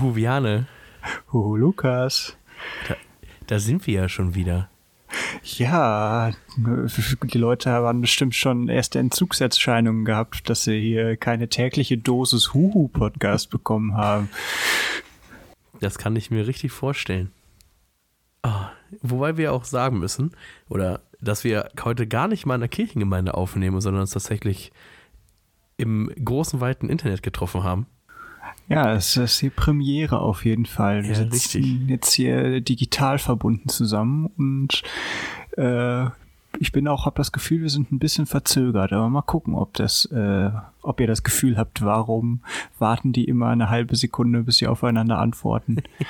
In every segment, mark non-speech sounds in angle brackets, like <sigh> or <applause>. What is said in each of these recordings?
Huhu, Viane. Huhu, Lukas. Da, da sind wir ja schon wieder. Ja, die Leute haben bestimmt schon erste Entzugserscheinungen gehabt, dass sie hier keine tägliche Dosis Huhu-Podcast bekommen haben. Das kann ich mir richtig vorstellen. Oh, wobei wir auch sagen müssen, oder dass wir heute gar nicht mal in der Kirchengemeinde aufnehmen, sondern uns tatsächlich im großen, weiten Internet getroffen haben. Ja, es ist die Premiere auf jeden Fall. Wir Ja, sitzen richtig. jetzt hier digital verbunden zusammen und äh, ich bin auch, habe das Gefühl, wir sind ein bisschen verzögert, aber mal gucken, ob das, äh, ob ihr das Gefühl habt, warum warten die immer eine halbe Sekunde, bis sie aufeinander antworten. <laughs>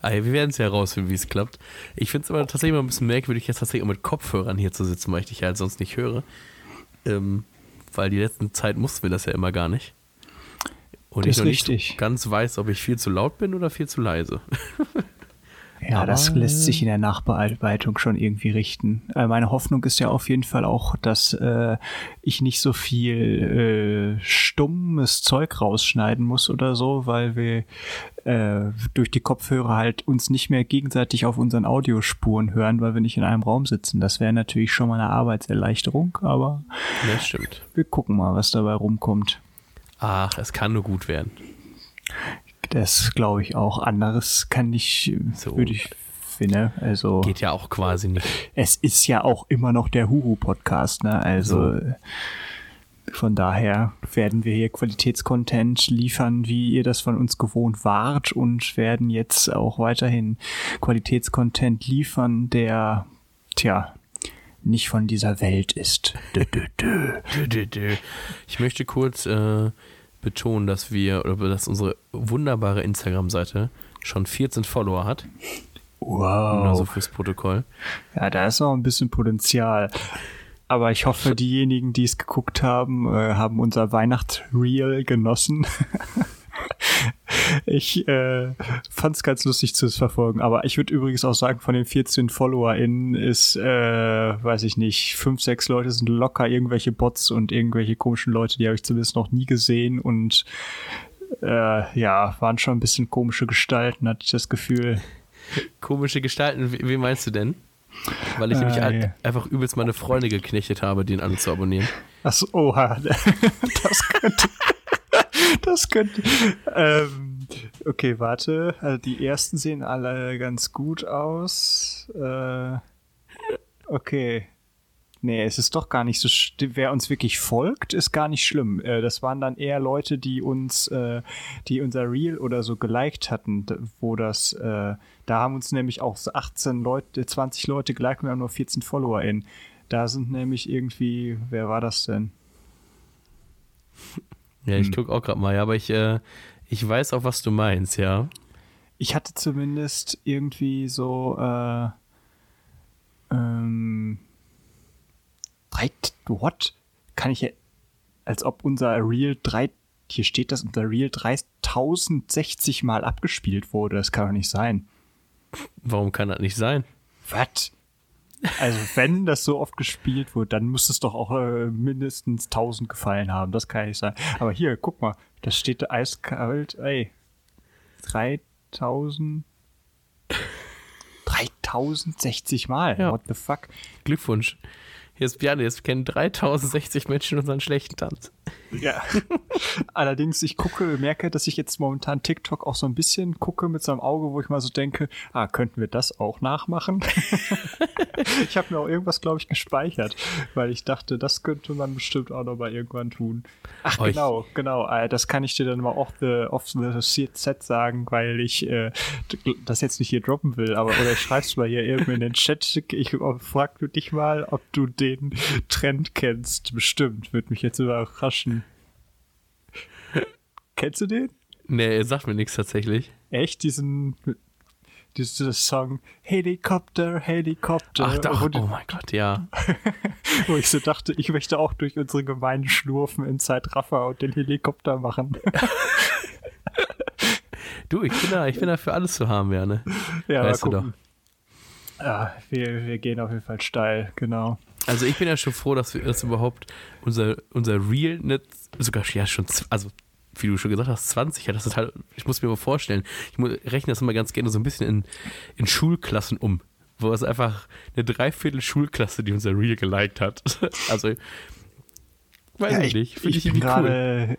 Ah, ja, wir werden es ja herausfinden, wie es klappt. Ich finde es aber tatsächlich mal ein bisschen merkwürdig, jetzt tatsächlich auch mit Kopfhörern hier zu sitzen, weil ich dich ja halt sonst nicht höre. Ähm, weil die letzten Zeit mussten wir das ja immer gar nicht. Und Das ich noch nicht richtig. ganz weiß, ob ich viel zu laut bin oder viel zu leise. <laughs> Ja, das lässt sich in der Nachbearbeitung schon irgendwie richten. Äh, meine Hoffnung ist ja auf jeden Fall auch, dass äh, ich nicht so viel äh, stummes Zeug rausschneiden muss oder so, weil wir äh, durch die Kopfhörer halt uns nicht mehr gegenseitig auf unseren Audiospuren hören, weil wir nicht in einem Raum sitzen. Das wäre natürlich schon mal eine Arbeitserleichterung, aber Ja, wir gucken mal, was dabei rumkommt. Ach, es kann nur gut werden. Das glaube ich auch. Anderes kann ich, So. würde ich finden. Also Geht ja auch quasi nicht. es ist ja auch immer noch der Huhu-Podcast, ne? Also äh, von daher werden wir hier Qualitätscontent liefern, wie ihr das von uns gewohnt wart und werden jetzt auch weiterhin Qualitätscontent liefern, der, tja, nicht von dieser Welt ist. Dö, dö, dö. Dö, dö, dö. Ich möchte kurz äh, betonen, dass wir, oder dass unsere wunderbare Instagram-Seite schon 14 Follower hat. Nur so Wow. fürs Protokoll. Ja, da ist noch ein bisschen Potenzial. Aber ich hoffe, diejenigen, die es geguckt haben, äh, haben unser Weihnachtsreel genossen. <laughs> ich äh, fand es ganz lustig zu verfolgen. Aber ich würde übrigens auch sagen, von den 14 FollowerInnen ist, äh, weiß ich nicht, fünf, sechs Leute sind locker irgendwelche Bots und irgendwelche komischen Leute, die habe ich zumindest noch nie gesehen. Und äh, ja, waren schon ein bisschen komische Gestalten, hatte ich das Gefühl. Komische Gestalten, wie, wie meinst du denn? Weil ich nämlich ein- ja. einfach übelst meine Freunde geknechtet habe, den alle zu abonnieren. Achso, oha. <laughs> Das könnte. <laughs> Das könnte. Ähm, okay, warte. Also die ersten sehen alle ganz gut aus. Äh, okay. Nee, es ist doch gar nicht so. Wer uns wirklich folgt, ist gar nicht schlimm. Äh, das waren dann eher Leute, die uns, äh, die unser Reel oder so geliked hatten, wo das, äh, da haben uns nämlich auch so 18 Leute, 20 Leute geliked und wir haben nur 14 FollowerInnen. Da sind nämlich irgendwie, wer war das denn? Ja, Hm. ich gucke auch gerade mal, ja, aber ich, äh, ich weiß auch, was du meinst, ja. Ich hatte zumindest irgendwie so, äh, ähm, drei, what? Kann ich ja, als ob unser Reel drei, hier steht, dass unser Reel 3060 Mal abgespielt wurde. Das kann doch nicht sein. Warum kann das nicht sein? Was? Also, wenn das so oft gespielt wird, dann muss es doch auch äh, mindestens 1000 gefallen haben. Das kann nicht sein. Aber hier, guck mal, das steht eiskalt, ey. 3000. 3060 Mal. Ja. What the fuck? Glückwunsch. Hier ist Bjarne, jetzt kennen 3060 Menschen unseren schlechten Tanz. Ja. <laughs> Allerdings, ich gucke, merke, dass ich jetzt momentan TikTok auch so ein bisschen gucke mit so einem Auge, wo ich mal so denke, ah, könnten wir das auch nachmachen? <laughs> ich habe mir auch irgendwas, glaube ich, gespeichert, weil ich dachte, das könnte man bestimmt auch noch mal irgendwann tun. Ach, ich- genau, genau. äh, Das kann ich dir dann mal off the, off the set sagen, weil ich äh, das jetzt nicht hier droppen will, aber oder ich schreib's mal hier irgendwie in den Chat. Ich frag du dich mal, ob du den Trend kennst. Bestimmt, wird mich jetzt überraschen. Kennst du den? Nee, sagt mir nichts tatsächlich. Echt? Diesen, diesen Song Helikopter, Helikopter. Ach, doch, oh mein Gott, ja. <laughs> wo ich so dachte, ich möchte auch durch unsere Gemeinde schlurfen in Zeitraffer und den Helikopter machen. <laughs> Du, ich bin da, ich bin da für alles zu haben, Bjarne. ja, Weißt du gucken. Ja, wir, wir gehen auf jeden Fall steil, genau. Also ich bin ja schon froh, dass wir das überhaupt unser, unser Real sogar ja schon also wie du schon gesagt hast, 20. Ja, das ist halt, ich muss mir mal vorstellen, ich muss, rechne das immer ganz gerne so ein bisschen in, in Schulklassen um, wo es einfach eine Dreiviertel Schulklasse, die unser Reel geliked hat. <laughs> also, weiß Ja, ich ich, nicht, finde ich ich, irgendwie cool.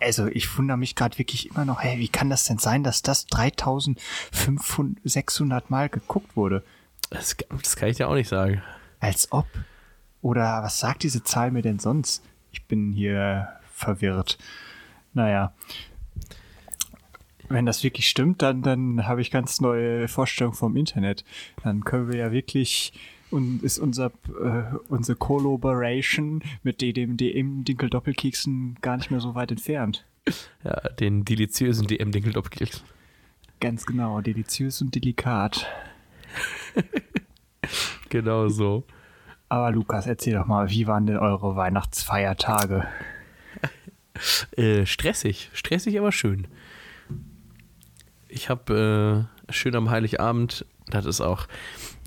also ich wundere mich gerade wirklich immer noch, hey, wie kann das denn sein, dass das 3600 Mal geguckt wurde? Das, das kann ich dir auch nicht sagen. Als ob. Oder was sagt diese Zahl mir denn sonst? Ich bin hier verwirrt. Naja. Wenn das wirklich stimmt, dann, dann habe ich ganz neue Vorstellungen vom Internet. Dann können wir ja wirklich und ist unser äh, unsere Collaboration mit dem DM Dinkel Doppelkeksen gar nicht mehr so weit entfernt. Ja, den deliziösen DM-Dinkel-Doppelkeks. Ganz genau, deliziös und delikat. <laughs> Genau so. Aber Lukas, erzähl doch mal, wie waren denn eure Weihnachtsfeiertage? <laughs> Äh, stressig, stressig, aber schön. Ich habe äh, schön am Heiligabend, das ist auch,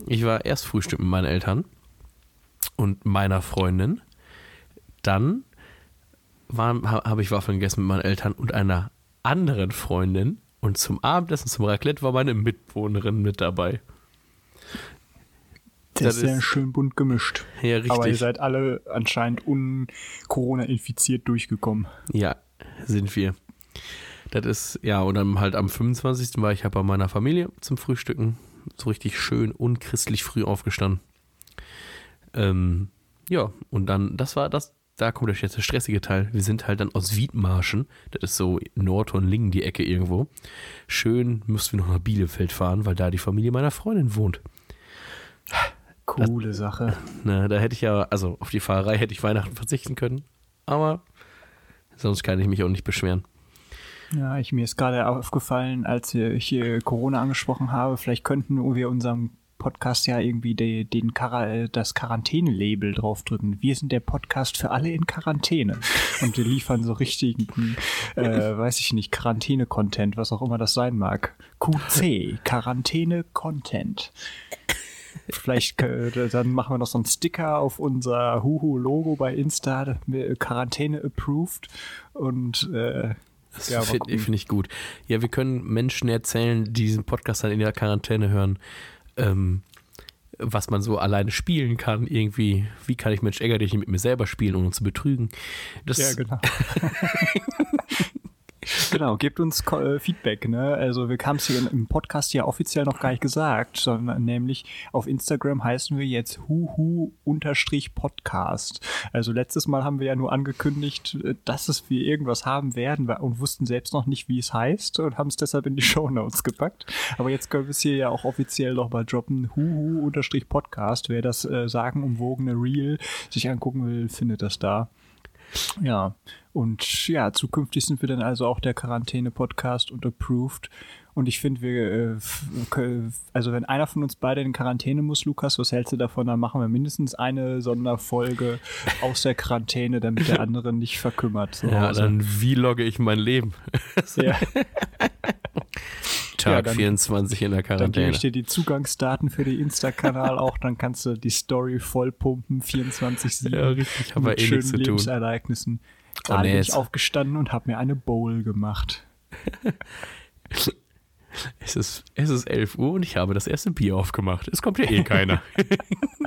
ich war erst Frühstück mit meinen Eltern und meiner Freundin. Dann ha, habe ich Waffeln gegessen mit meinen Eltern und einer anderen Freundin. Und zum Abendessen, zum Raclette, war meine Mitbewohnerin mit dabei. Das, Das ist ja schön bunt gemischt. Ja, richtig. Aber ihr seid alle anscheinend un-Corona-infiziert durchgekommen. Ja, sind wir. Das ist, ja, und dann halt am 25. war ich halt bei meiner Familie zum Frühstücken. So richtig schön unchristlich früh aufgestanden. Ähm, ja, und dann, das war das, da kommt jetzt der stressige Teil. Wir sind halt dann aus Wiedmarschen, das ist so Nordhorn-Lingen die Ecke irgendwo. Schön müssten wir noch nach Bielefeld fahren, weil da die Familie meiner Freundin wohnt. Coole Sache. <laughs> Na, da hätte ich ja, also auf die Fahrerei hätte ich Weihnachten verzichten können, aber sonst kann ich mich auch nicht beschweren. Ja, ich, mir ist gerade aufgefallen, als ich hier Corona angesprochen habe, vielleicht könnten wir unserem Podcast ja irgendwie de, den Quara- das Quarantäne-Label draufdrücken. Wir sind der Podcast für alle in Quarantäne. Und wir liefern so richtigen, äh, <laughs> weiß ich nicht, Quarantäne-Content, was auch immer das sein mag. QC, Quarantäne-Content. Vielleicht äh, dann machen wir noch so einen Sticker auf unser Huhu-Logo bei Insta, Quarantäne approved und äh, Das Ja, finde find ich gut. Ja, wir können Menschen erzählen, die diesen Podcast dann in der Quarantäne hören, ähm, was man so alleine spielen kann. Irgendwie, wie kann ich Mensch ärger dich mit mir selber spielen, ohne zu betrügen. Das, Ja, genau. <laughs> genau, gebt uns äh, Feedback, ne? Also wir haben es hier im Podcast ja offiziell noch gar nicht gesagt, sondern nämlich auf Instagram heißen wir jetzt huhu-podcast. Also letztes Mal haben wir ja nur angekündigt, äh, dass es wir irgendwas haben werden und wussten selbst noch nicht, wie es heißt und haben es deshalb in die <laughs> Shownotes gepackt. Aber jetzt können wir es hier ja auch offiziell noch mal droppen, huhu-podcast. Wer das äh, sagenumwogene Reel sich angucken will, findet das da. Ja, und ja, zukünftig sind wir dann also auch der Quarantäne-Podcast und approved. Und ich finde, wir, äh, also wenn einer von uns beide in Quarantäne muss, Lukas, was hältst du davon? Dann machen wir mindestens eine Sonderfolge aus der Quarantäne, damit der andere nicht verkümmert. Zu ja, Hause. dann wie logge ich mein Leben? <laughs> ja, Tag dann- 24 in der dann gebe Quarantäne. ich dir die Zugangsdaten für den Insta-Kanal auch, dann kannst du die Story vollpumpen, 24-7. Ja, richtig, ja mit eh schönen zu Lebensereignissen. Oh, Gerade nee, bin ich aufgestanden und habe mir eine Bowl gemacht. <laughs> Es ist, es ist 11 Uhr und ich habe das erste Bier aufgemacht. Es kommt ja eh keiner. <laughs>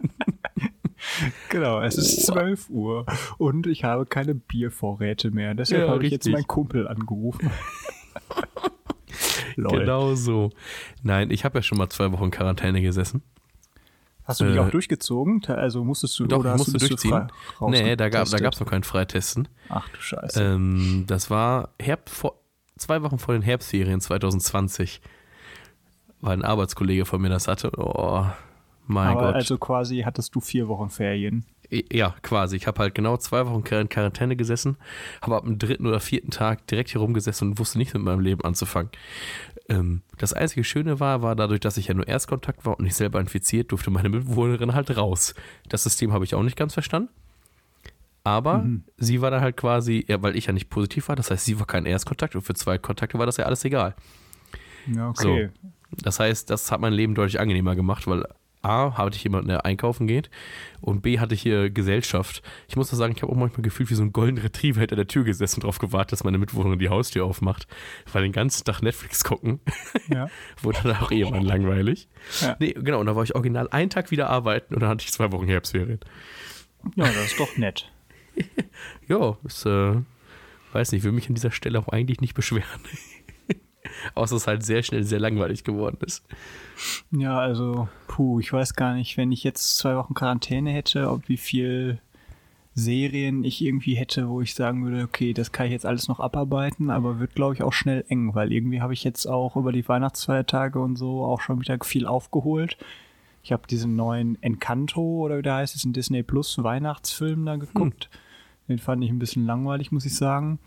<laughs> Genau, es ist 12 Uhr und ich habe keine Biervorräte mehr. Deshalb Ja, habe ich jetzt meinen Kumpel angerufen. Lol. genau so. Nein, ich habe ja schon mal zwei Wochen Quarantäne gesessen. Hast du die Äh, auch durchgezogen? Also musstest du Doch, oder hast du du durchziehen. frei Nee, da gab es noch kein Freitesten. Ach du Scheiße. Ähm, das war Herbst, vor, zwei Wochen vor den Herbstferien 2020. Weil ein Arbeitskollege von mir das hatte. Oh, mein Aber Gott. also quasi hattest du vier Wochen Ferien. ja, quasi. Ich habe halt genau zwei Wochen in Quarantäne gesessen, habe ab dem dritten oder vierten Tag direkt hier rumgesessen und wusste nichts mit meinem Leben anzufangen. Ähm, das einzige Schöne war, war dadurch, dass ich ja nur Erstkontakt war und nicht selber infiziert, durfte meine Mitbewohnerin halt raus. Das System habe ich auch nicht ganz verstanden. Aber Mhm. sie war dann halt quasi, ja, weil ich ja nicht positiv war, das heißt, sie war kein Erstkontakt und für zwei Kontakte war das ja alles egal. Ja, okay. Das heißt, das hat mein Leben deutlich angenehmer gemacht, weil A, hatte ich jemanden, der einkaufen geht und B, hatte ich hier Gesellschaft. Ich muss doch sagen, ich habe auch manchmal gefühlt wie so ein golden Retriever hinter der Tür gesessen und darauf gewartet, dass meine Mitbewohnerin die Haustür aufmacht, weil den ganzen Tag Netflix gucken. Ja. <laughs> Wurde dann auch irgendwann langweilig. Ja. Nee, genau, und da war ich original einen Tag wieder arbeiten und dann hatte ich zwei Wochen Herbstferien. ja, das ist doch nett. <laughs> Ja, ist, äh, weiß nicht, will mich an dieser Stelle auch eigentlich nicht beschweren. Außer dass es halt sehr schnell sehr langweilig geworden ist. Ja, also, puh, ich weiß gar nicht, wenn ich jetzt zwei Wochen Quarantäne hätte, ob wie viel Serien ich irgendwie hätte, wo ich sagen würde, okay, das kann ich jetzt alles noch abarbeiten, aber wird, glaube ich, auch schnell eng, weil irgendwie habe ich jetzt auch über die Weihnachtsfeiertage und so auch schon wieder viel aufgeholt. Ich habe diesen neuen Encanto oder wie der heißt, diesen Disney Plus Weihnachtsfilm da geguckt. Den fand ich ein bisschen langweilig, muss ich sagen.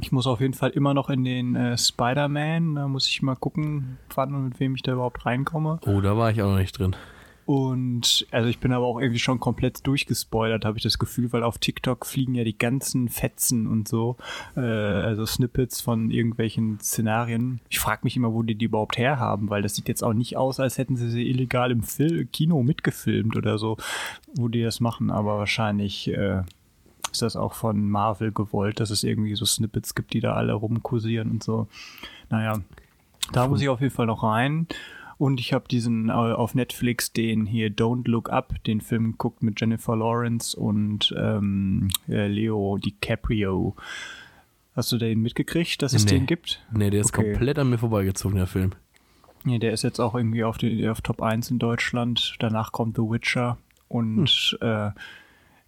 Ich muss auf jeden Fall immer noch in den äh, Spider-Man. Da muss ich mal gucken, wann und mit wem ich da überhaupt reinkomme. Oh, da war ich auch noch nicht drin. Und also ich bin aber auch irgendwie schon komplett durchgespoilert, habe ich das Gefühl, weil auf TikTok fliegen ja die ganzen Fetzen und so, äh, also Snippets von irgendwelchen Szenarien. Ich frage mich immer, wo die die überhaupt herhaben, weil das sieht jetzt auch nicht aus, als hätten sie sie illegal im Fil Kino mitgefilmt oder so, wo die das machen, aber wahrscheinlich äh, ist das auch von Marvel gewollt, dass es irgendwie so Snippets gibt, die da alle rumkursieren und so. Naja, da muss ich auf jeden Fall noch rein. Und ich habe diesen äh, auf Netflix den hier Don't Look Up, den Film geguckt mit Jennifer Lawrence und ähm, äh, Leo DiCaprio. Hast du den mitgekriegt, dass es Nee. den gibt? Nee, der ist Okay. komplett an mir vorbeigezogen, der Film. Nee, der ist jetzt auch irgendwie auf, die, auf Top 1 in Deutschland. Danach kommt The Witcher. Und äh,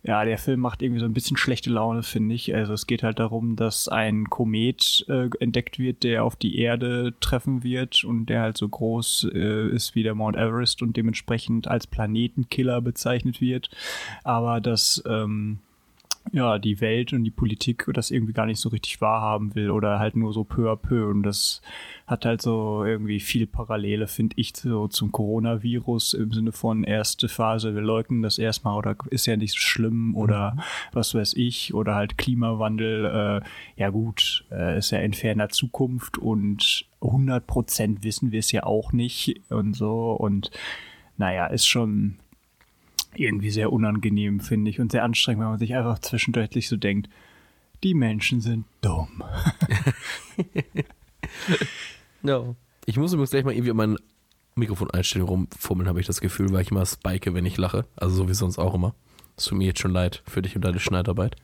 ja, der Film macht irgendwie so ein bisschen schlechte Laune, finde ich. Also es geht halt darum, dass ein Komet äh, entdeckt wird, der auf die Erde treffen wird und der halt so groß äh, ist wie der Mount Everest und dementsprechend als Planetenkiller bezeichnet wird. Aber dass ähm, ja, die Welt und die Politik das irgendwie gar nicht so richtig wahrhaben will oder halt nur so peu à peu. Und das hat halt so irgendwie viel Parallele, finde ich, so zum Coronavirus im Sinne von erste Phase, wir leugnen das erstmal oder ist ja nicht so schlimm oder was weiß ich. Oder halt Klimawandel, äh, ja gut, äh, ist ja in ferner Zukunft und 100% wissen wir es ja auch nicht und so. Und naja, ist schon irgendwie sehr unangenehm, finde ich, und sehr anstrengend, wenn man sich einfach zwischendurch so denkt, die Menschen sind dumm. <laughs> Ja. Ich muss übrigens gleich mal irgendwie an meinen Mikrofoneinstellung rumfummeln, habe ich das Gefühl, weil ich immer spike, wenn ich lache. Also so wie sonst auch immer. Es tut mir jetzt schon leid für dich und deine Schneidarbeit.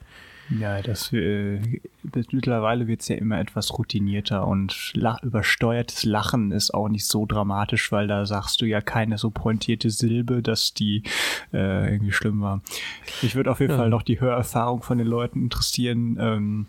Ja, das, äh, das mittlerweile wird es ja immer etwas routinierter und lach, übersteuertes Lachen ist auch nicht so dramatisch, weil da sagst du ja keine so pointierte Silbe, dass die äh, irgendwie schlimm war. Ich würde auf jeden Ja. Fall noch die Hörerfahrung von den Leuten interessieren. Ähm,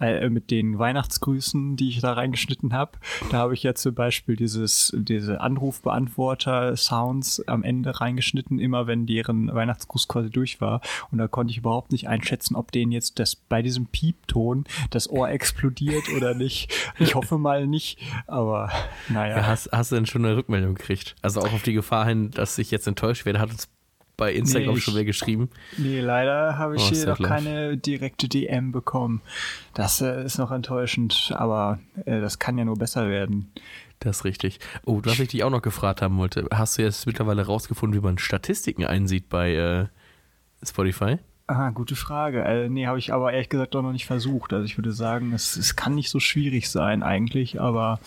äh, mit den Weihnachtsgrüßen, die ich da reingeschnitten habe. Da habe ich ja zum Beispiel dieses, diese Anrufbeantworter-Sounds am Ende reingeschnitten, immer wenn deren Weihnachtsgruß quasi durch war. Und da konnte ich überhaupt nicht einschätzen, ob denen jetzt das bei diesem Piepton das Ohr explodiert oder nicht. Ich hoffe mal nicht, aber naja. Ja, hast, hast du denn schon eine Rückmeldung gekriegt? Also auch auf die Gefahr hin, dass ich jetzt enttäuscht werde, hat uns bei Instagram Nee, schon wer geschrieben. Nee, leider habe ich Oh, hier noch life. keine direkte DM bekommen. Das äh, ist noch enttäuschend, aber äh, das kann ja nur besser werden. Das ist richtig. Oh, was ich dich auch noch gefragt haben wollte, hast du jetzt mittlerweile rausgefunden, wie man Statistiken einsieht bei äh, Spotify? Ah, gute Frage. Äh, nee, habe ich aber ehrlich gesagt auch noch nicht versucht. Also ich würde sagen, es, es kann nicht so schwierig sein eigentlich, aber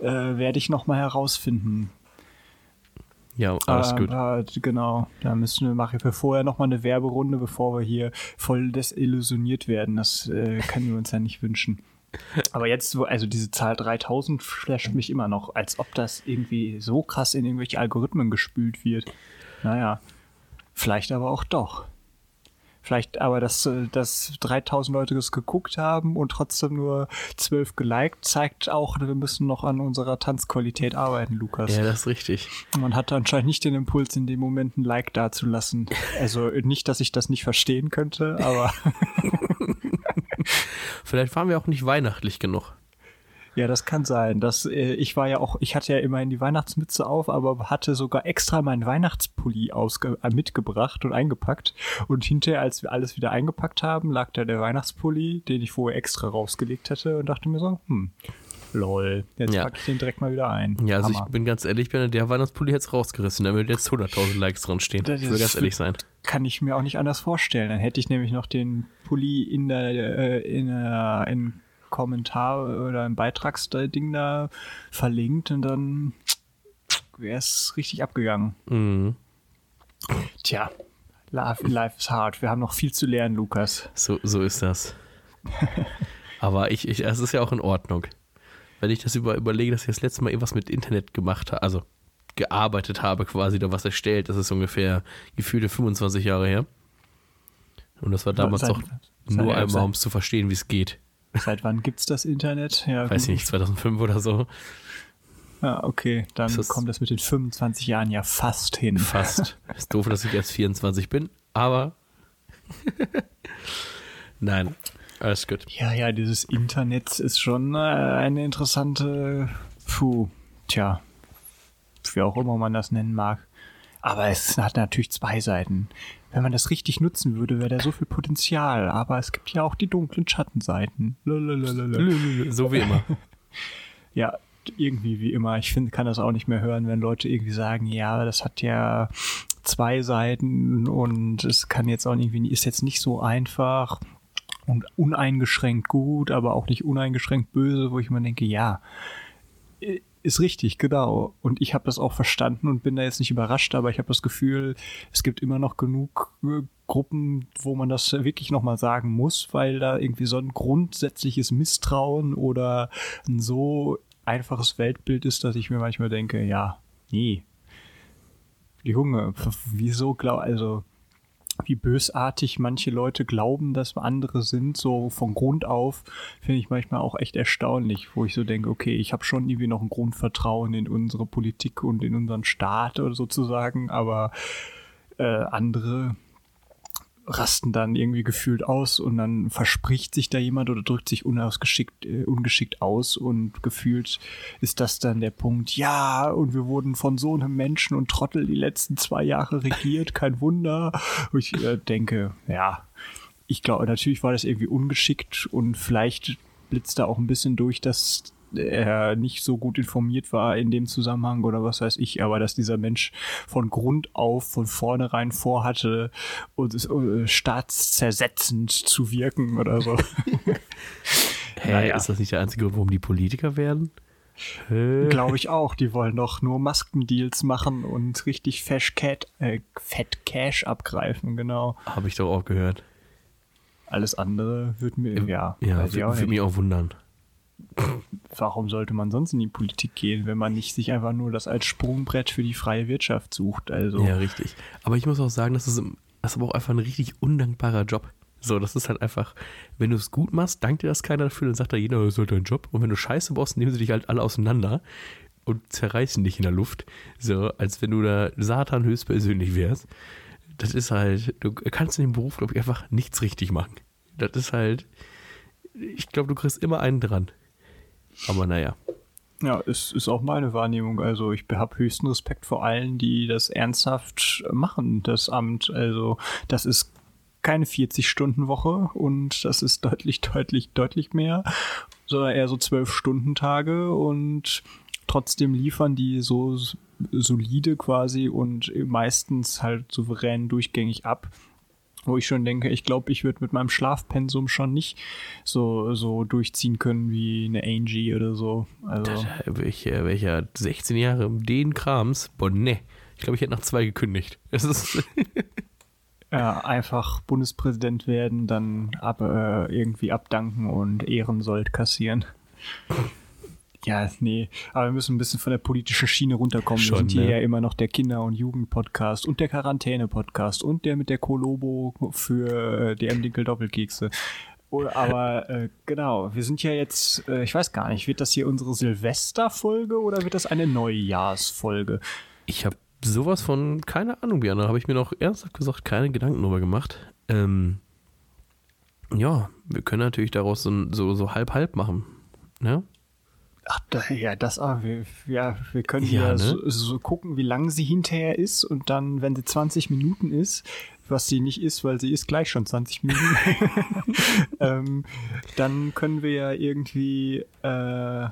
äh, werde ich noch mal herausfinden. Ja, alles gut. aber, Genau, da müssen wir machen wir vorher noch mal eine Werberunde, bevor wir hier voll desillusioniert werden. Das äh, können wir uns ja nicht wünschen. Aber jetzt, wo, also diese Zahl 3000 flasht mich immer noch, als ob das irgendwie so krass in irgendwelche Algorithmen gespült wird. Naja, vielleicht aber auch doch. Vielleicht aber, dass, äh, dass 3000 Leute das geguckt haben und trotzdem nur 12 geliked, zeigt auch, wir müssen noch an unserer Tanzqualität arbeiten, Lukas. Ja, das ist richtig. Man hatte anscheinend nicht den Impuls, in dem Moment ein Like dazulassen. Also nicht, dass ich das nicht verstehen könnte, aber <laughs> Vielleicht waren wir auch nicht weihnachtlich genug. Ja, das kann sein. Das, äh, ich war ja auch, ich hatte ja immerhin die Weihnachtsmütze auf, aber hatte sogar extra meinen Weihnachtspulli ausge äh, mitgebracht und eingepackt. Und hinterher, als wir alles wieder eingepackt haben, lag da der Weihnachtspulli, den ich vorher extra rausgelegt hatte und dachte mir so, hm, Lol. Jetzt Ja. packe ich den direkt mal wieder ein. Ja, also Hammer. ich bin ganz ehrlich, bin der Weihnachtspulli jetzt rausgerissen, da würde jetzt 100.000 Likes dran stehen. Das Ich will ganz ehrlich sein. kann ich mir auch nicht anders vorstellen. Dann hätte ich nämlich noch den Pulli in der äh, in der in Kommentar oder im Beitragsding da verlinkt und dann wäre es richtig abgegangen. Mhm. Tja, life, life is hard. Wir haben noch viel zu lernen, Lukas. So, so ist das. <laughs> Aber ich, ich, es ist ja auch in Ordnung. Wenn ich das über, überlege, dass ich das letzte Mal irgendwas mit Internet gemacht habe, also gearbeitet habe quasi oder was erstellt, das ist ungefähr gefühlte 25 Jahre her. Und das war damals auch seit- nur einmal, um es zu verstehen, wie es geht. Seit wann gibt's das Internet? Ja, Weiß ich nicht, 2005 oder so. Ja, okay, dann das- kommt das mit den 25 Jahren ja fast hin. Fast. <laughs> Ist doof, dass ich erst 24 bin, aber. <laughs> Nein, alles gut. Ja, ja, dieses Internet ist schon äh, eine interessante, puh, tja, wie auch immer man das nennen mag. Aber es hat natürlich zwei Seiten. Wenn man das richtig nutzen würde, wäre da so viel Potenzial. Aber es gibt ja auch die dunklen Schattenseiten. Lalalala. So wie immer. <laughs> Ja, irgendwie wie immer. Ich finde, kann das auch nicht mehr hören, wenn Leute irgendwie sagen, ja, das hat ja zwei Seiten und es kann jetzt auch irgendwie, ist jetzt nicht so einfach und uneingeschränkt gut, aber auch nicht uneingeschränkt böse, wo ich immer denke, ja, i- ist richtig, genau. Und ich habe das auch verstanden und bin da jetzt nicht überrascht, aber ich habe das Gefühl, es gibt immer noch genug äh, Gruppen, wo man das wirklich nochmal sagen muss, weil da irgendwie so ein grundsätzliches Misstrauen oder ein so einfaches Weltbild ist, dass ich mir manchmal denke, ja, nee. Junge, wieso glaub, also wie bösartig manche Leute glauben, dass andere sind, so von Grund auf, finde ich manchmal auch echt erstaunlich, wo ich so denke, okay, ich habe schon irgendwie noch ein Grundvertrauen in unsere Politik und in unseren Staat oder sozusagen, aber äh, andere rasten dann irgendwie gefühlt aus und dann verspricht sich da jemand oder drückt sich unausgeschickt, äh, ungeschickt aus und gefühlt ist das dann der Punkt, ja, und wir wurden von so einem Menschen und Trottel die letzten zwei Jahre regiert, kein Wunder. Und ich äh, denke, ja, ich glaube, natürlich war das irgendwie ungeschickt und vielleicht blitzt da auch ein bisschen durch, dass er nicht so gut informiert war in dem Zusammenhang oder was weiß ich, aber dass dieser Mensch von Grund auf, von vornherein vorhatte, und es, äh, staatszersetzend zu wirken oder so. <laughs> Hä, Naja. ist das nicht der einzige Grund, warum die Politiker werden? Glaube ich auch. Die wollen doch nur Maskendeals machen und richtig Fesh Cat, äh, Fett Cash abgreifen, genau. Habe ich doch auch gehört. Alles andere wird mir, ja, Ja, auch würde mich auch wundern. Warum sollte man sonst in die Politik gehen, wenn man nicht sich einfach nur das als Sprungbrett für die freie Wirtschaft sucht? Also, Ja, richtig. Aber ich muss auch sagen, das ist, das ist aber auch einfach ein richtig undankbarer Job. So, das ist halt einfach, wenn du es gut machst, dankt dir das keiner dafür, dann sagt da jeder, das ist halt dein Job. Und wenn du Scheiße baust, nehmen sie dich halt alle auseinander und zerreißen dich in der Luft. So, als wenn du da Satan höchstpersönlich wärst. Das ist halt, du kannst in dem Beruf, glaube ich, einfach nichts richtig machen. Das ist halt, ich glaube, du kriegst immer einen dran. Aber naja. Ja, es ist auch meine Wahrnehmung. Also ich habe höchsten Respekt vor allen, die das ernsthaft machen, das Amt. Also das ist keine 40-Stunden-Woche und das ist deutlich, deutlich, deutlich mehr, sondern eher so 12-Stunden-Tage und trotzdem liefern die so solide quasi und meistens halt souverän durchgängig ab. Wo ich schon denke, ich glaube, ich würde mit meinem Schlafpensum schon nicht so, so durchziehen können wie eine Angie oder so. Also, Welcher, welcher 16 Jahre den Krams? Boah, ne. Ich glaube, ich hätte nach zwei gekündigt. <laughs> Es ist, ja, einfach Bundespräsident werden, dann ab, äh, irgendwie abdanken und Ehrensold kassieren. Ja, nee, aber wir müssen ein bisschen von der politischen Schiene runterkommen. wir Schon, sind hier ne? ja immer noch der Kinder- und Jugend-Podcast und der Quarantäne-Podcast und der mit der Kolobo für äh, DM Dinkel Doppelkekse. Oder- Aber äh, genau, wir sind ja jetzt, äh, ich weiß gar nicht, wird das hier unsere Silvesterfolge oder wird das eine Neujahrsfolge? ich habe sowas von, keine Ahnung, Björn, da habe ich mir noch ernsthaft gesagt keine Gedanken drüber gemacht. Ähm, ja, wir können natürlich daraus so, so, so halb-halb machen. Ne? Ach, ja, das auch. Wir, ja, wir können Ja, ja, ne? so, so gucken, wie lang sie hinterher ist und dann, wenn sie 20 Minuten ist, was sie nicht ist, weil sie ist gleich schon 20 Minuten, <laughs> <laughs> ähm, dann können wir ja irgendwie, äh,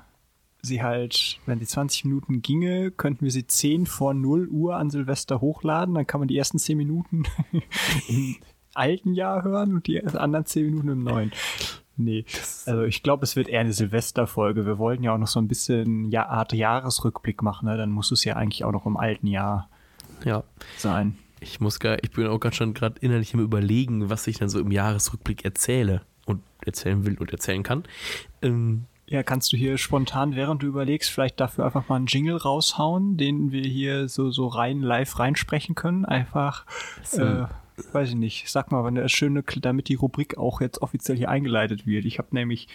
sie halt, wenn sie 20 Minuten ginge, könnten wir sie 10 vor 0 Uhr an Silvester hochladen. Dann kann man die ersten 10 Minuten <laughs> im alten Jahr hören und die anderen 10 Minuten im neuen. Nee, also ich glaube, es wird eher eine Silvesterfolge. Wir wollten ja auch noch so ein bisschen ja, Art Jahresrückblick machen. Ne? Dann muss es ja eigentlich auch noch im alten Jahr ja. sein. Ich muss gar, ich bin auch ganz schon gerade innerlich im Überlegen, was ich dann so im Jahresrückblick erzähle und erzählen will und erzählen kann. Ähm, ja, kannst du hier spontan, während du überlegst, vielleicht dafür einfach mal einen Jingle raushauen, den wir hier so, so rein live reinsprechen können? Einfach, so. äh, weiß ich nicht, sag mal, eine schöne, damit die Rubrik auch jetzt offiziell hier eingeleitet wird. Ich habe nämlich,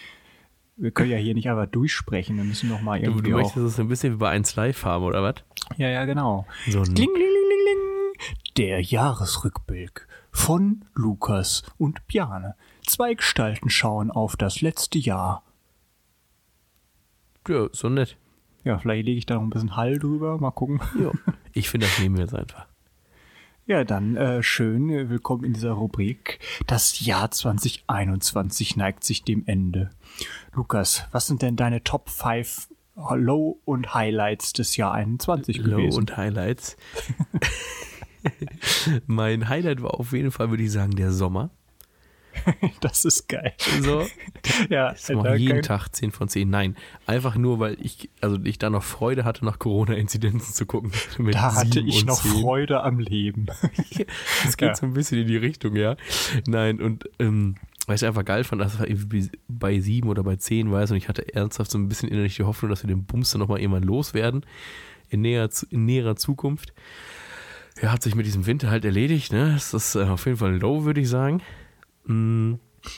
wir können ja hier nicht einfach durchsprechen, wir müssen noch mal irgendwie Du, du möchtest es ein bisschen wie bei 1 Live haben, oder was? Ja, ja, genau. So ein Kling, Der Jahresrückblick von Lukas und Bjane. Zwei Gestalten schauen auf das letzte Jahr. Ja, so nett. Ja, vielleicht lege ich da noch ein bisschen Hall drüber. Mal gucken. Ja, ich finde, das nehmen wir jetzt einfach. Ja, dann äh, schön, willkommen in dieser Rubrik. Das Jahr 2021 neigt sich dem Ende. Lukas, was sind denn deine Top 5 Low- und Highlights des Jahr 21 Low gewesen? Low- und Highlights? <laughs> <laughs> mein Highlight war auf jeden Fall, würde ich sagen, der Sommer. <laughs> das ist geil. So, <laughs> ja, ich mache jeden Tag 10 von 10. Nein, einfach nur, weil ich, also ich da noch Freude hatte, nach Corona-Inzidenzen zu gucken. <laughs> da hatte ich noch 10. Freude am Leben. das geht ja. so ein bisschen in die Richtung, ja. Nein, und ähm, was ich einfach geil fand, dass es bei 7 oder bei 10 war und ich hatte ernsthaft so ein bisschen innerlich die Hoffnung, dass wir den Bums dann nochmal irgendwann loswerden in, näher, in näherer Zukunft. Ja, hat sich mit diesem Winter halt erledigt, ne? Das ist äh, auf jeden Fall ein Low, würde ich sagen. Mm.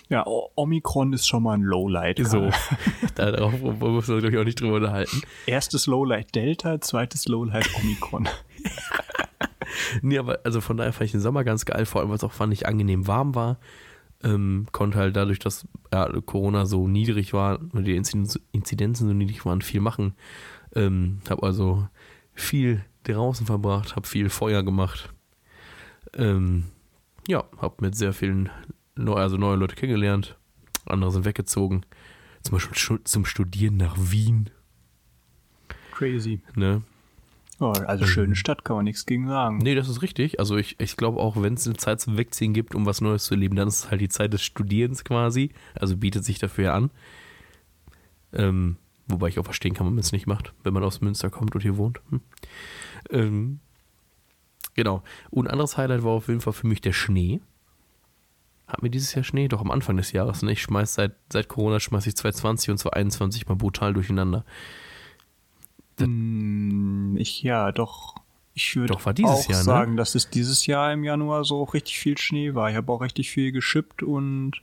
Ja, Omikron ist schon mal ein Lowlight. So. <laughs> Darauf wir uns, glaube ich, auch nicht drüber unterhalten. Erstes Lowlight Delta, zweites Lowlight Omikron. <laughs> nee, aber also von daher fand ich den Sommer ganz geil, vor allem, weil es auch fand ich angenehm warm war. Ähm, konnte halt dadurch, dass ja, Corona so niedrig war und die Inzidenzen so niedrig waren, viel machen. Ähm, habe also viel draußen verbracht, habe viel Feuer gemacht. Ähm, ja, habe mit sehr vielen neu, also neue Leute kennengelernt. Andere sind weggezogen. Zum Beispiel zum Studieren nach Wien. Crazy. Ne? Oh, also schöne Stadt, kann man nichts gegen sagen. Nee, das ist richtig. Also ich, ich glaube auch, wenn es eine Zeit zum Wegziehen gibt, um was Neues zu erleben, dann ist es halt die Zeit des Studierens quasi. Also bietet sich dafür ja an. Ähm, wobei ich auch verstehen kann, wenn man es nicht macht, wenn man aus Münster kommt und hier wohnt. Hm. Ähm, genau. Und ein anderes Highlight war auf jeden Fall für mich der Schnee. Hat mir dieses Jahr Schnee? Doch am Anfang des Jahres. Ne? Ich schmeiß seit, seit Corona schmeiße ich 2020 und 2021 mal brutal durcheinander. Mm, ich ja, doch. Ich würde auch Jahr, ne? sagen, dass es dieses Jahr im Januar so richtig viel Schnee war. Ich habe auch richtig viel geschippt und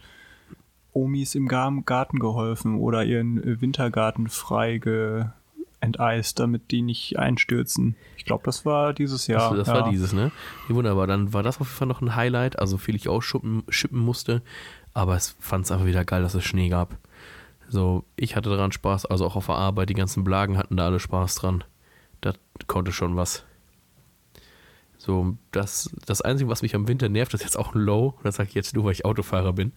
Omis im Garten geholfen oder ihren Wintergarten frei enteist, damit die nicht einstürzen. Ich glaube, das war dieses Jahr. Das, das ja. war dieses, ne? Ja, wunderbar. Dann war das auf jeden Fall noch ein Highlight, also viel ich auch schippen, schippen musste. Aber es fand es einfach wieder geil, dass es Schnee gab. So, ich hatte daran Spaß, also auch auf der Arbeit, die ganzen Blagen hatten da alle Spaß dran. Das konnte schon was. So, das, das Einzige, was mich am Winter nervt, ist jetzt auch ein Low. Das sage ich jetzt nur, weil ich Autofahrer bin.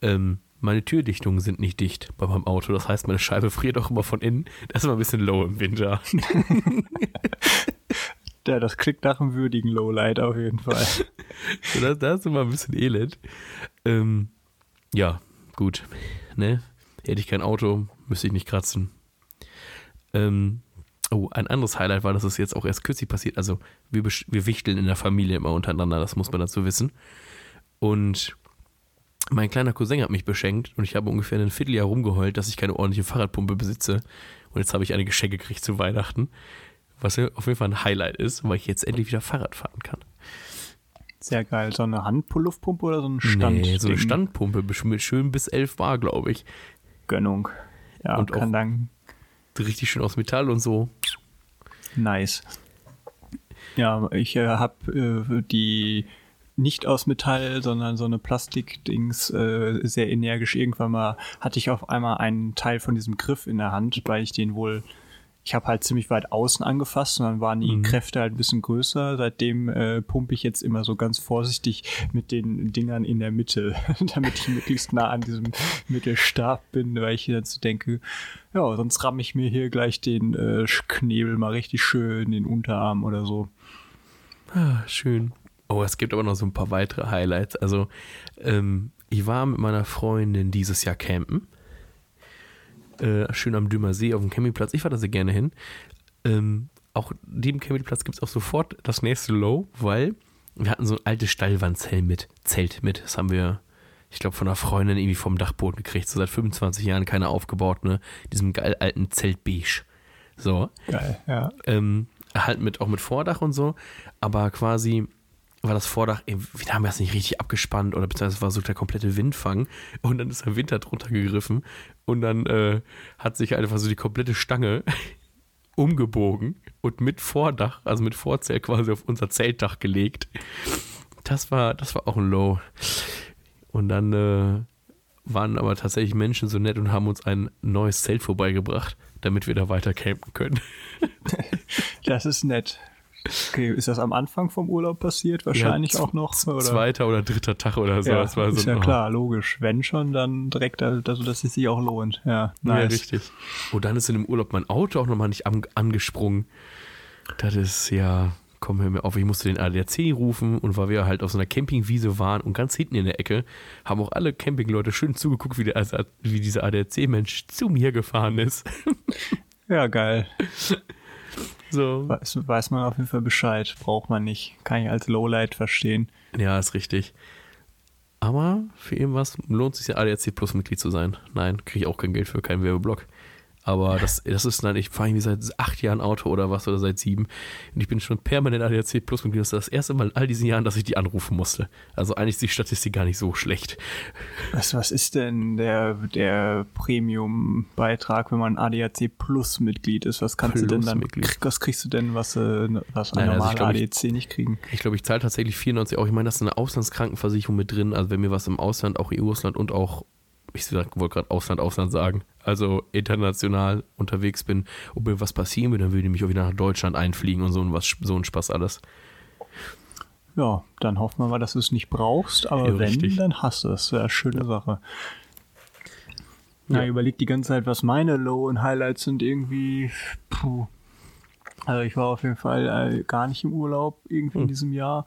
Ähm, meine Türdichtungen sind nicht dicht bei meinem Auto. Das heißt, meine Scheibe friert auch immer von innen. Das ist immer ein bisschen low im Winter. <laughs> ja, das klingt nach einem würdigen Lowlight auf jeden Fall. <laughs> so, das, das, ist immer ein bisschen elend. Ähm, ja, gut. Ne? Hätte ich kein Auto, müsste ich nicht kratzen. Ähm, oh, ein anderes Highlight war, dass es jetzt auch erst kürzlich passiert. Also, wir, wir wichteln in der Familie immer untereinander, das muss man dazu wissen. Und mein kleiner Cousin hat mich beschenkt und ich habe ungefähr ein Vierteljahr rumgeheult, dass ich keine ordentliche Fahrradpumpe besitze. Und jetzt habe ich eine Geschenk gekriegt zu Weihnachten, was auf jeden Fall ein Highlight ist, weil ich jetzt endlich wieder Fahrrad fahren kann. Sehr geil. So eine Handpullluftpumpe oder so ein Stand? Nee, so eine Standpumpe, schön bis 11 Bar, glaube ich. Gönnung. Ja, und kann dann. Richtig schön aus Metall und so. Nice. Ja, ich äh, habe äh, die nicht aus Metall, sondern so eine Plastikdings äh, sehr energisch. Irgendwann mal hatte ich auf einmal einen Teil von diesem Griff in der Hand, weil ich den wohl, ich habe halt ziemlich weit außen angefasst und dann waren die Mhm. Kräfte halt ein bisschen größer. Seitdem äh, pumpe ich jetzt immer so ganz vorsichtig mit den Dingern in der Mitte, <laughs> damit ich möglichst nah an diesem Mittelstab bin, weil ich dann so denke, ja, sonst ramme ich mir hier gleich den äh, Knebel mal richtig schön den Unterarm oder so. Ah, schön. Oh, es gibt aber noch so ein paar weitere Highlights. Also, ähm, ich war mit meiner Freundin dieses Jahr campen. Äh, schön am Dümmer See auf dem Campingplatz. Ich fahre da sehr gerne hin. Ähm, auch neben Campingplatz gibt es auch sofort das nächste Low, weil wir hatten so ein altes Stallwandzelt mit. Zelt mit. Das haben wir, ich glaube, von einer Freundin irgendwie vom Dachboden gekriegt. So seit 25 Jahren keine aufgebaut, ne? Diesem geil alten Zelt beige. So. Geil, ja. Ähm, halt mit, auch mit Vordach und so, aber quasi war das Vordach, ey, wir haben das nicht richtig abgespannt oder beziehungsweise war so der komplette Windfang und dann ist der Wind da drunter gegriffen und dann äh, hat sich einfach so die komplette Stange <laughs> umgebogen und mit Vordach, also mit Vorzelt quasi auf unser Zeltdach gelegt. Das war, das war auch ein Low. Und dann äh, waren aber tatsächlich Menschen so nett und haben uns ein neues Zelt vorbeigebracht, damit wir da weiter campen können. <laughs> Das ist nett. Okay, ist das am Anfang vom Urlaub passiert? Wahrscheinlich Ja, auch noch. Oder? Zweiter oder dritter Tag oder so. ja, das war so ist ja oh, klar, logisch. Wenn schon, dann direkt, also dass es sich auch lohnt. Ja, Ja, nice. richtig. Und dann ist in dem Urlaub mein Auto auch nochmal nicht an, angesprungen. Das ist ja, komm, hör mir auf, ich musste den ADAC rufen und weil wir halt auf so einer Campingwiese waren und ganz hinten in der Ecke haben auch alle Campingleute schön zugeguckt, wie, der, also, wie dieser ADAC-Mensch zu mir gefahren ist. ja, geil. <laughs> So. Weiß, weiß man auf jeden Fall Bescheid. Braucht man nicht. Kann ich als Lowlight verstehen. Ja, ist richtig. Aber für irgendwas lohnt es sich ja ADAC Plus Mitglied zu sein. Nein, kriege ich auch kein Geld für, keinen Werbeblock. Aber das, das ist dann, ich fahre irgendwie seit acht Jahren Auto oder was oder seit sieben. Und ich bin schon permanent ADAC Plus Mitglied. Das ist das erste Mal in all diesen Jahren, dass ich die anrufen musste. Also eigentlich ist die Statistik gar nicht so schlecht. Was, was ist denn der, der Premium-Beitrag, wenn man ADAC Plus Mitglied ist? Was kannst du denn dann, krieg- was kriegst du denn, was, äh, was ein also normaler ich- ADAC nicht kriegen? Ich glaube, ich zahle tatsächlich 94 Euro. Ich meine, das ist eine Auslandskrankenversicherung mit drin. Also wenn mir was im Ausland, auch EU-Ausland und auch, ich wollte gerade Ausland, Ausland sagen, also international unterwegs bin, ob mir was passieren würde, dann würde ich mich auch wieder nach Deutschland einfliegen und so ein, was, so ein Spaß alles. Ja, dann hoffen wir mal, dass du es nicht brauchst, aber Ja, wenn, richtig. dann hast du es. Wäre eine schöne Sache. Na, Ja. ich überleg die ganze Zeit, was meine Low- und Highlights sind irgendwie. Puh. Also ich war auf jeden Fall äh, gar nicht im Urlaub irgendwie in Hm. diesem Jahr.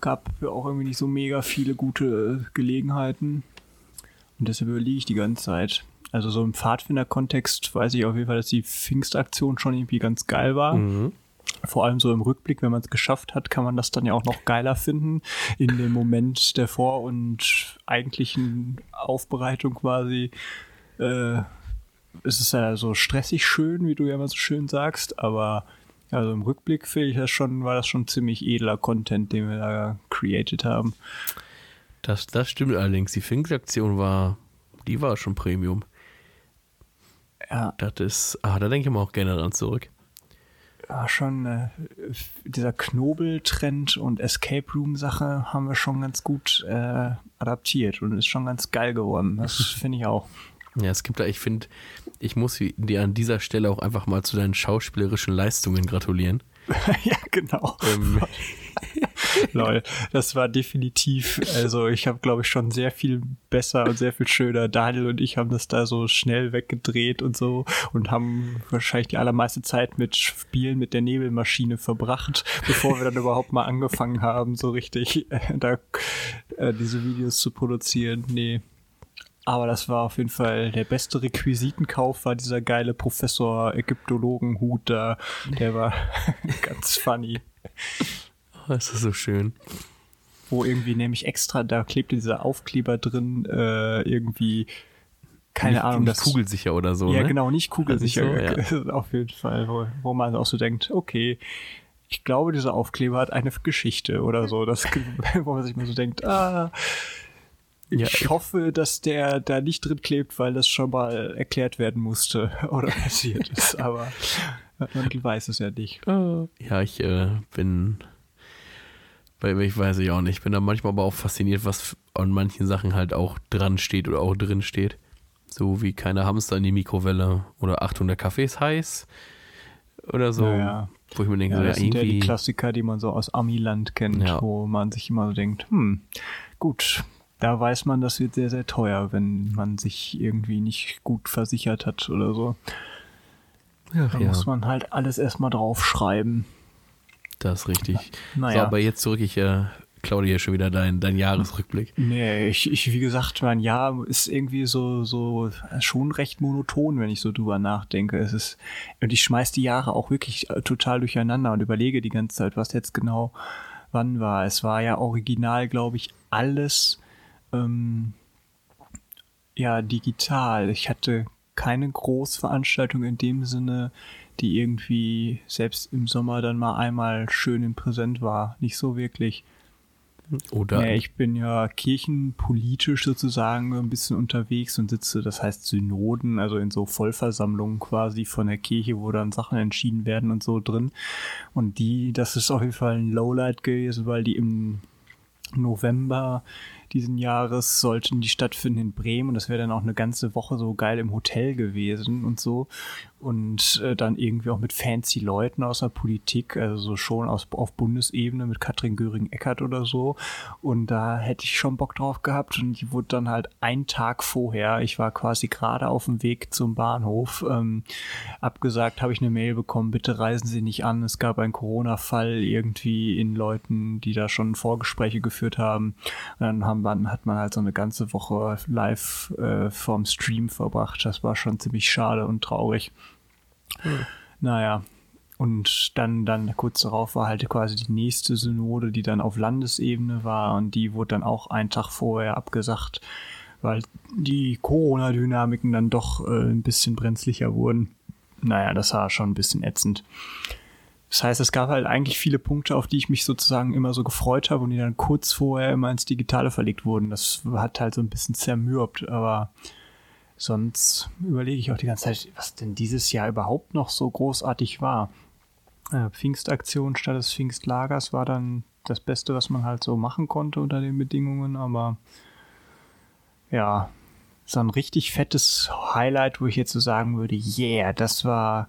Gab ja auch irgendwie nicht so mega viele gute äh, Gelegenheiten. Und deshalb überlege ich die ganze Zeit. Also so im Pfadfinder-Kontext weiß ich auf jeden Fall, dass die Pfingstaktion schon irgendwie ganz geil war Mhm. vor allem so im Rückblick, wenn man es geschafft hat, kann man das dann ja auch noch geiler finden. In dem Moment der Vor- und eigentlichen Aufbereitung quasi äh, ist es ja so stressig schön, wie du ja immer so schön sagst, aber also im Rückblick finde ich das schon, war das schon ziemlich edler Content, den wir da created haben. Das, das stimmt allerdings. Die Pfingst-Aktion war, die war schon Premium. Ja, Das ist, ah, da denke ich mal auch gerne dran zurück. ja schon äh, dieser Knobeltrend und Escape Room Sache haben wir schon ganz gut äh, adaptiert und ist schon ganz geil geworden. Das <laughs> finde ich auch. Ja, es gibt da, ich finde, ich muss dir an dieser Stelle auch einfach mal zu deinen schauspielerischen Leistungen gratulieren. <laughs> ja, genau. Ähm, <laughs> <laughs> Lol, das war definitiv, also ich habe, glaube ich, schon sehr viel besser und sehr viel schöner. Daniel und ich haben das da so schnell weggedreht und so und haben wahrscheinlich die allermeiste Zeit mit Spielen mit der Nebelmaschine verbracht, bevor wir dann überhaupt mal angefangen haben, so richtig äh, da äh, diese Videos zu produzieren. Nee. Aber das war auf jeden Fall der beste Requisitenkauf, war dieser geile Professor Ägyptologen-Hut da. Der war <laughs> ganz funny. <laughs> das ist so schön. wo irgendwie nämlich extra, da klebte dieser Aufkleber drin, äh, irgendwie, keine nicht, Ahnung, nicht das. kugelsicher oder so. ja, ne? genau, nicht kugelsicher. Also <laughs> so, Auf jeden Fall, wo, wo man auch so denkt, okay, ich glaube, dieser Aufkleber hat eine Geschichte oder so. Das, <laughs> wo man sich mal so denkt, ah, Ja, ich hoffe, dass der da nicht drin klebt, weil das schon mal erklärt werden musste oder passiert ist. Aber man weiß es ja nicht. Ja, ich äh, bin. Bei ich weiß ich auch nicht. Bin da manchmal aber auch fasziniert, was an manchen Sachen halt auch dran steht oder auch drin steht. So wie keine Hamster in die Mikrowelle oder Achtung, der Kaffee ist heiß. oder so. Naja. Wo ich mir denke, Ja, so, das ja, sind ja die. Klassiker, die man so aus Amiland kennt, Ja. wo man sich immer so denkt, hm, gut, da weiß man, das wird sehr, sehr teuer, wenn man sich irgendwie nicht gut versichert hat oder so. Ach, Da ja, muss man halt alles erstmal draufschreiben. Das ist richtig. So, Naja. aber jetzt zurück, ich äh, klaue dir schon wieder deinen dein Jahresrückblick. Nee, ich, ich, wie gesagt, mein Jahr ist irgendwie so, so schon recht monoton, wenn ich so drüber nachdenke. Es ist, und ich schmeiß die Jahre auch wirklich äh, total durcheinander und überlege die ganze Zeit, was jetzt genau wann war. Es war ja original, glaube ich, alles ähm, ja digital. Ich hatte keine Großveranstaltung in dem Sinne, die irgendwie selbst im Sommer dann mal einmal schön im Präsent war. Nicht so wirklich. Oder Ja, ich bin ja kirchenpolitisch sozusagen ein bisschen unterwegs und sitze, das heißt Synoden, also in so Vollversammlungen quasi von der Kirche, wo dann Sachen entschieden werden und so drin. Und die, das ist auf jeden Fall ein Lowlight gewesen, weil die im November diesen Jahres sollten die stattfinden in Bremen und das wäre dann auch eine ganze Woche so geil im Hotel gewesen und so. Und äh, dann irgendwie auch mit fancy Leuten aus der Politik, also so schon aus, auf Bundesebene mit Katrin Göring-Eckert oder so. Und da hätte ich schon Bock drauf gehabt und die wurde dann halt einen Tag vorher, ich war quasi gerade auf dem Weg zum Bahnhof, ähm, abgesagt, habe ich eine Mail bekommen, bitte reisen Sie nicht an, es gab einen Corona-Fall irgendwie in Leuten, die da schon Vorgespräche geführt haben. Und dann haben man, hat man halt so eine ganze Woche live äh, vorm Stream verbracht. Das war schon ziemlich schade und traurig. Naja, und dann, dann kurz darauf war halt quasi die nächste Synode, die dann auf Landesebene war und die wurde dann auch einen Tag vorher abgesagt, weil die Corona-Dynamiken dann doch äh, ein bisschen brenzlicher wurden. Naja, das war schon ein bisschen ätzend. Das heißt, es gab halt eigentlich viele Punkte, auf die ich mich sozusagen immer so gefreut habe und die dann kurz vorher immer ins Digitale verlegt wurden. Das hat halt so ein bisschen zermürbt, aber sonst überlege ich auch die ganze Zeit, was denn dieses Jahr überhaupt noch so großartig war. Äh, Pfingstaktion statt des Pfingstlagers war dann das Beste, was man halt so machen konnte unter den Bedingungen, aber ja, so ein richtig fettes Highlight, wo ich jetzt so sagen würde, yeah, das war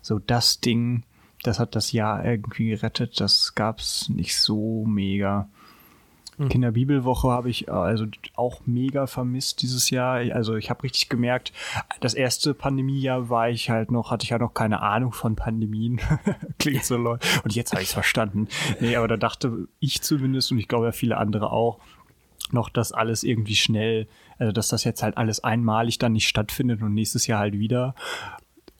so das Ding, das hat das Jahr irgendwie gerettet. Das gab's nicht so mega. Kinderbibelwoche habe ich äh, also auch mega vermisst dieses Jahr. Also ich habe richtig gemerkt, das erste Pandemiejahr war ich halt noch, hatte ich ja noch keine Ahnung von Pandemien. <laughs> Klingt so lol. Und jetzt habe ich es verstanden. Nee, aber da dachte ich zumindest und ich glaube ja viele andere auch, noch, dass alles irgendwie schnell, also dass das jetzt halt alles einmalig dann nicht stattfindet und nächstes Jahr halt wieder.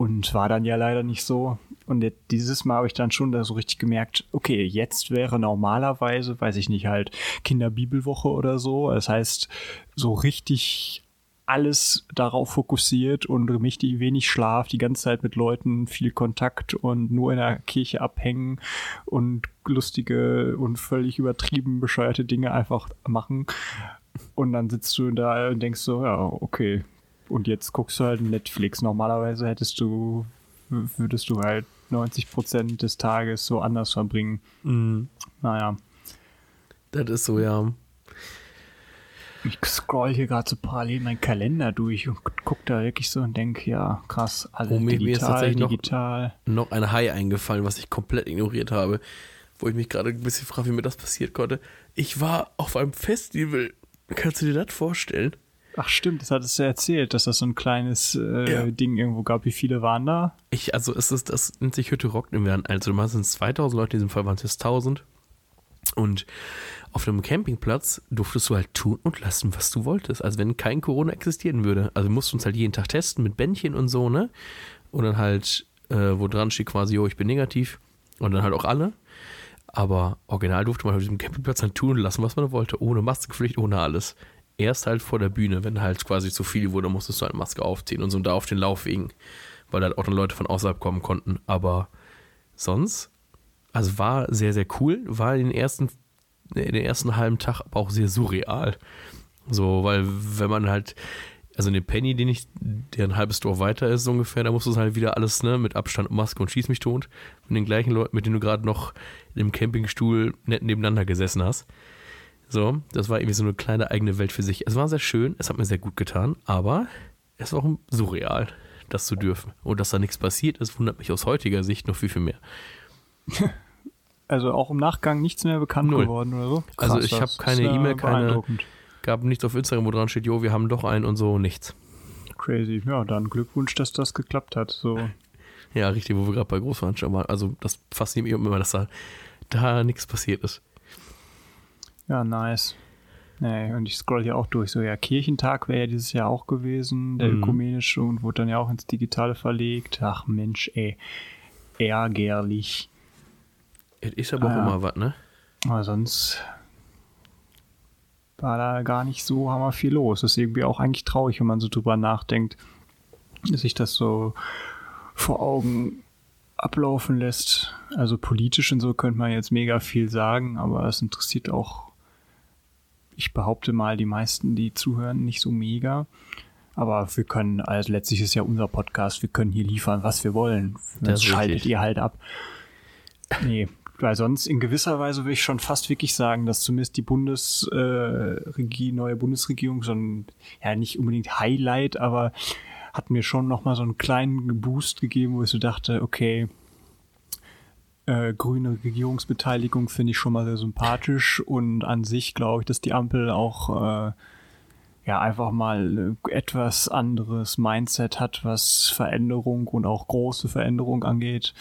Und war dann ja leider nicht so. Und dieses Mal habe ich dann schon da so richtig gemerkt, okay, jetzt wäre normalerweise, weiß ich nicht, halt Kinderbibelwoche oder so. Das heißt, so richtig alles darauf fokussiert und richtig wenig Schlaf, die ganze Zeit mit Leuten, viel Kontakt und nur in der Kirche abhängen und lustige und völlig übertrieben bescheuerte Dinge einfach machen. Und dann sitzt du da und denkst so, ja, okay. Und jetzt guckst du halt Netflix. Normalerweise hättest du, würdest du halt 90 Prozent des Tages so anders verbringen. Mhm. Naja. Das ist so, ja. Ich scroll hier gerade so parallel meinen Kalender durch und guck da wirklich so und denke, ja, krass, alles Oh, mir- mir ist digital, tatsächlich noch- digital. Noch ein High eingefallen, was ich komplett ignoriert habe. Wo ich mich gerade ein bisschen frage, wie mir das passiert konnte. Ich war auf einem Festival. Kannst du dir das vorstellen? Ach stimmt, das hattest du ja erzählt, dass das so ein kleines äh, Ja. Ding irgendwo gab. Wie viele waren da? Ich, also es ist, das nennt sich Hütte Rock im Werden. Also du sind 2000 Leute, in diesem Fall waren es jetzt 1000. Und auf einem Campingplatz durftest du halt tun und lassen, was du wolltest. Also wenn kein Corona existieren würde. Also wir mussten uns halt jeden Tag testen mit Bändchen und so, ne? Und dann halt, äh, wo dran steht quasi, jo, ich bin negativ. Und dann halt auch alle. Aber original durfte man auf diesem Campingplatz halt tun und lassen, was man wollte. Ohne Maskenpflicht, ohne alles. Erst halt vor der Bühne, wenn halt quasi zu viel wurde, musstest du halt Maske aufziehen und so da auf den Laufwegen. Weil halt auch dann Leute von außerhalb kommen konnten. Aber sonst, also war sehr, sehr cool. War in den ersten, in den ersten halben Tag aber auch sehr surreal. So, weil wenn man halt, also in dem Penny, den ich, der ein halbes Dorf weiter ist so ungefähr, da musst du es halt wieder alles, ne, mit Abstand Maske und Schieß mich tot, mit den gleichen Leuten, mit denen du gerade noch im Campingstuhl nett nebeneinander gesessen hast. So, das war irgendwie so eine kleine eigene Welt für sich. Es war sehr schön, es hat mir sehr gut getan, aber es war auch surreal. das zu dürfen. Und dass da nichts passiert ist, wundert mich aus heutiger Sicht noch viel, viel mehr. <laughs> Also auch im Nachgang nichts mehr bekannt Null. geworden oder so? Also ich das habe ist keine ja E-Mail, keine-. Gab nichts auf Instagram, wo dran steht, jo, wir haben doch einen und so, nichts. Crazy. Ja, dann Glückwunsch, dass das geklappt hat. So. <laughs> Ja, richtig, wo wir gerade bei Großveranstaltungen waren. Also das fasziniert mich immer, dass da, da nichts passiert ist. Ja, nice. Nee, und ich scroll hier auch durch. So, ja, Kirchentag wäre ja dieses Jahr auch gewesen, der Mhm. ökumenische, und wurde dann ja auch ins Digitale verlegt. Ach Mensch, ey. Ärgerlich. Es ist aber Ah, auch ja. immer was, ne? Aber sonst war da gar nicht so hammer viel los. ist irgendwie auch eigentlich traurig, wenn man so drüber nachdenkt, dass sich das so vor Augen ablaufen lässt. Also politisch und so könnte man jetzt mega viel sagen, aber es interessiert auch, ich behaupte mal, die meisten, die zuhören, nicht so mega. Aber wir können, also letztlich ist ja unser Podcast, wir können hier liefern, was wir wollen. Das Das schaltet richtig. ihr halt ab. Nee, weil sonst in gewisser Weise würde ich schon fast wirklich sagen, dass zumindest die Bundes, äh, neue Bundesregierung so ein, ja nicht unbedingt Highlight, aber hat mir schon nochmal so einen kleinen Boost gegeben, wo ich so dachte, okay, äh, grüne Regierungsbeteiligung finde ich schon mal sehr sympathisch und an sich glaube ich, dass die Ampel auch äh, ja einfach mal äh, etwas anderes Mindset hat, was Veränderung und auch große Veränderung angeht.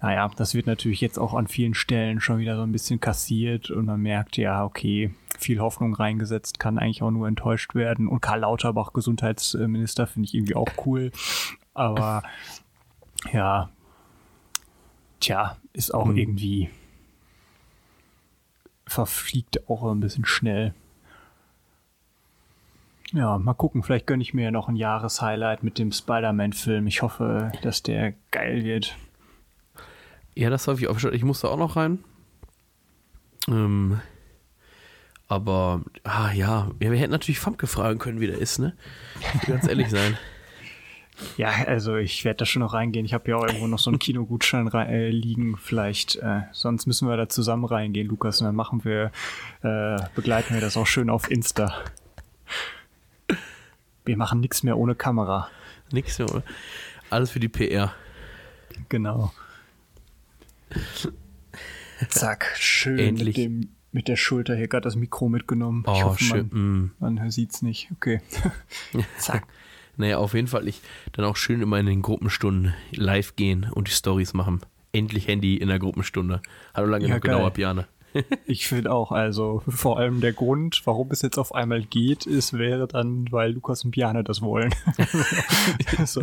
Naja, das wird natürlich jetzt auch an vielen Stellen schon wieder so ein bisschen kassiert und man merkt, ja, okay, viel Hoffnung reingesetzt, kann eigentlich auch nur enttäuscht werden. Und Karl Lauterbach, Gesundheitsminister, finde ich irgendwie auch cool. Aber ja, tja, ist auch Hm. irgendwie verfliegt auch ein bisschen schnell. Ja, mal gucken, vielleicht gönne ich mir ja noch ein Jahreshighlight mit dem Spider-Man-Film. Ich hoffe, dass der geil wird. Ja, das habe ich aufgestellt. Ich musste auch noch rein. Ähm, aber, ah ja, wir hätten natürlich Famke fragen können, wie der ist, ne? Ganz ehrlich sein. <laughs> Ja, also ich werde da schon noch reingehen. Ich habe ja auch irgendwo noch so einen Kinogutschein äh, liegen. Vielleicht, äh, sonst müssen wir da zusammen reingehen, Lukas. Und dann machen wir, äh, begleiten wir das auch schön auf Insta. Wir machen nichts mehr ohne Kamera. Nix mehr? Alles für die PR. Genau. Zack, schön Endlich. mit dem mit der Schulter hier gerade das Mikro mitgenommen. ich Oh, hoffe, schön. man, Mm. man sieht's nicht. Okay. <laughs> Zack. Naja, auf jeden Fall ich dann auch schön immer in den Gruppenstunden live gehen und die Stories machen. Endlich Handy in der Gruppenstunde. Hallo lange Ja, gedauert, Bjane. <laughs> Ich finde auch, also vor allem der Grund, warum es jetzt auf einmal geht, ist, wäre dann, weil Lukas und Biane das wollen. <laughs> so.